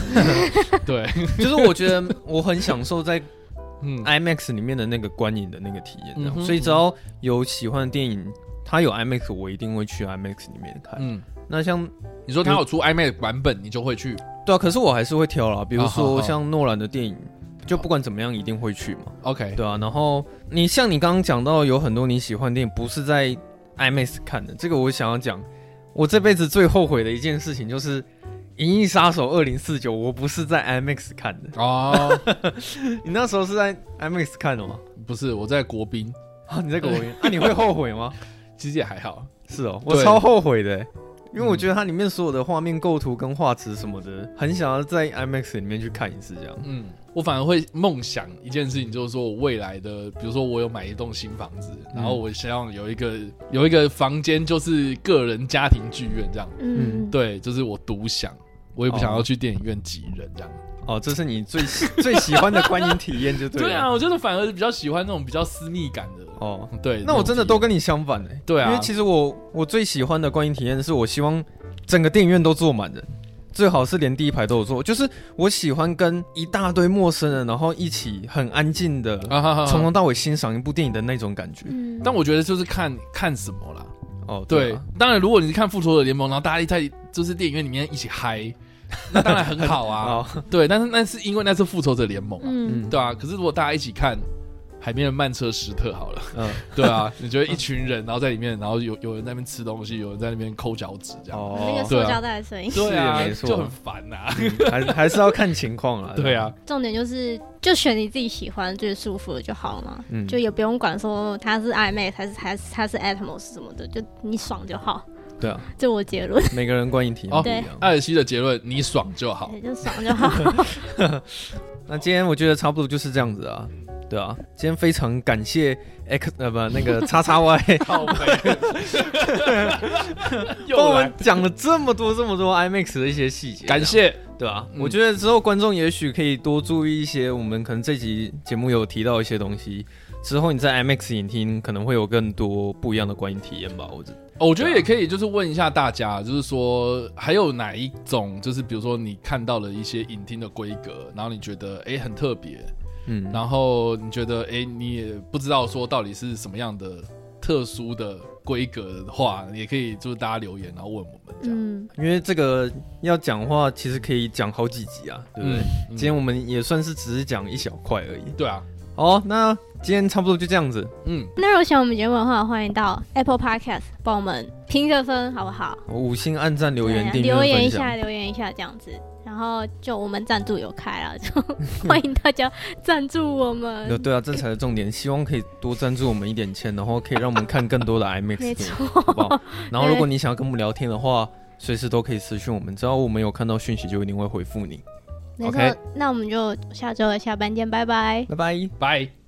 对，就是我觉得我很享受在 嗯 IMAX 里面的那个观影的那个体验，嗯，所以只要有喜欢的电影，它有 IMAX，我一定会去 IMAX 里面看。嗯，那像你说它有出 IMAX 版本，你就会去？对啊，可是我还是会挑啦，比如说像诺兰的电影。就不管怎么样，一定会去嘛。OK，对啊。然后你像你刚刚讲到，有很多你喜欢的电影不是在 IMAX 看的。这个我想要讲，我这辈子最后悔的一件事情就是《银翼杀手二零四九》，我不是在 IMAX 看的。哦，你那时候是在 IMAX 看的吗？不是，我在国宾。啊，你在国宾？那、啊、你会后悔吗？其实也还好。是哦，我超后悔的。因为我觉得它里面所有的画面构图跟画质什么的，很想要在 IMAX 里面去看一次这样。嗯，我反而会梦想一件事情，就是说我未来的，比如说我有买一栋新房子，然后我希望有一个有一个房间就是个人家庭剧院这样。嗯，对，就是我独享，我也不想要去电影院挤人这样。哦，这是你最最喜欢的观影体验，就对了。对啊，我就是反而比较喜欢那种比较私密感的。哦，对，那我真的都跟你相反哎。对啊，因为其实我我最喜欢的观影体验是我希望整个电影院都坐满人。最好是连第一排都有坐。就是我喜欢跟一大堆陌生人，然后一起很安静的从头到尾欣赏一部电影的那种感觉。嗯，但我觉得就是看看什么啦。哦，对，对，当然如果你是看《复仇者联盟》，然后大家在就是电影院里面一起嗨，那当然很好啊。对，但是那是因为那是《复仇者联盟》啊，嗯，对啊。可是如果大家一起看。海边的曼彻斯特好了，嗯，对啊，你觉得一群人，然后在里面，然后有有人在那边吃东西，有人在那边抠脚趾，这样，哦，那个塑胶袋的声音，对啊，没错，就很烦呐，还还是要看情况啊，对啊，重点就是就选你自己喜欢、最舒服的就好了嘛，嗯，就也不用管说它是 IMAX 还是还是它是 Atmos 什么的，就你爽就好，对啊，就我结论，每个人观影体验不一样，艾尔西的结论，你爽就好，就爽就好，那今天我觉得差不多就是这样子啊。对啊，今天非常感谢 X 呃不那个叉叉 Y，帮我们讲了这么多这么多 IMAX 的一些细节，感谢，对啊？嗯、我觉得之后观众也许可以多注意一些，我们可能这集节目有提到一些东西，之后你在 IMAX 影厅可能会有更多不一样的观影体验吧。我觉得，我觉得也可以，就是问一下大家，就是说还有哪一种，就是比如说你看到了一些影厅的规格，然后你觉得哎、欸、很特别。嗯，然后你觉得，哎，你也不知道说到底是什么样的特殊的规格的话，也可以就是大家留言，然后问我们这样。嗯，因为这个要讲话，其实可以讲好几集啊，对不对？嗯嗯、今天我们也算是只是讲一小块而已。对啊。好，那今天差不多就这样子。嗯，那如果喜欢我们节目的话，欢迎到 Apple Podcast 帮我们评个分，好不好？五星按赞、留言、订阅、留言一下，留言一下这样子。然后就我们赞助有开了，就 欢迎大家赞助我们。对 对啊，这才是重点。希望可以多赞助我们一点钱，然后可以让我们看更多的 IMAX 没错，好不好？然后如果你想要跟我们聊天的话，随时都可以私讯我们，只要我们有看到讯息，就一定会回复你。没错，Okay? 那我们就下周的下班见，拜拜，拜拜，拜。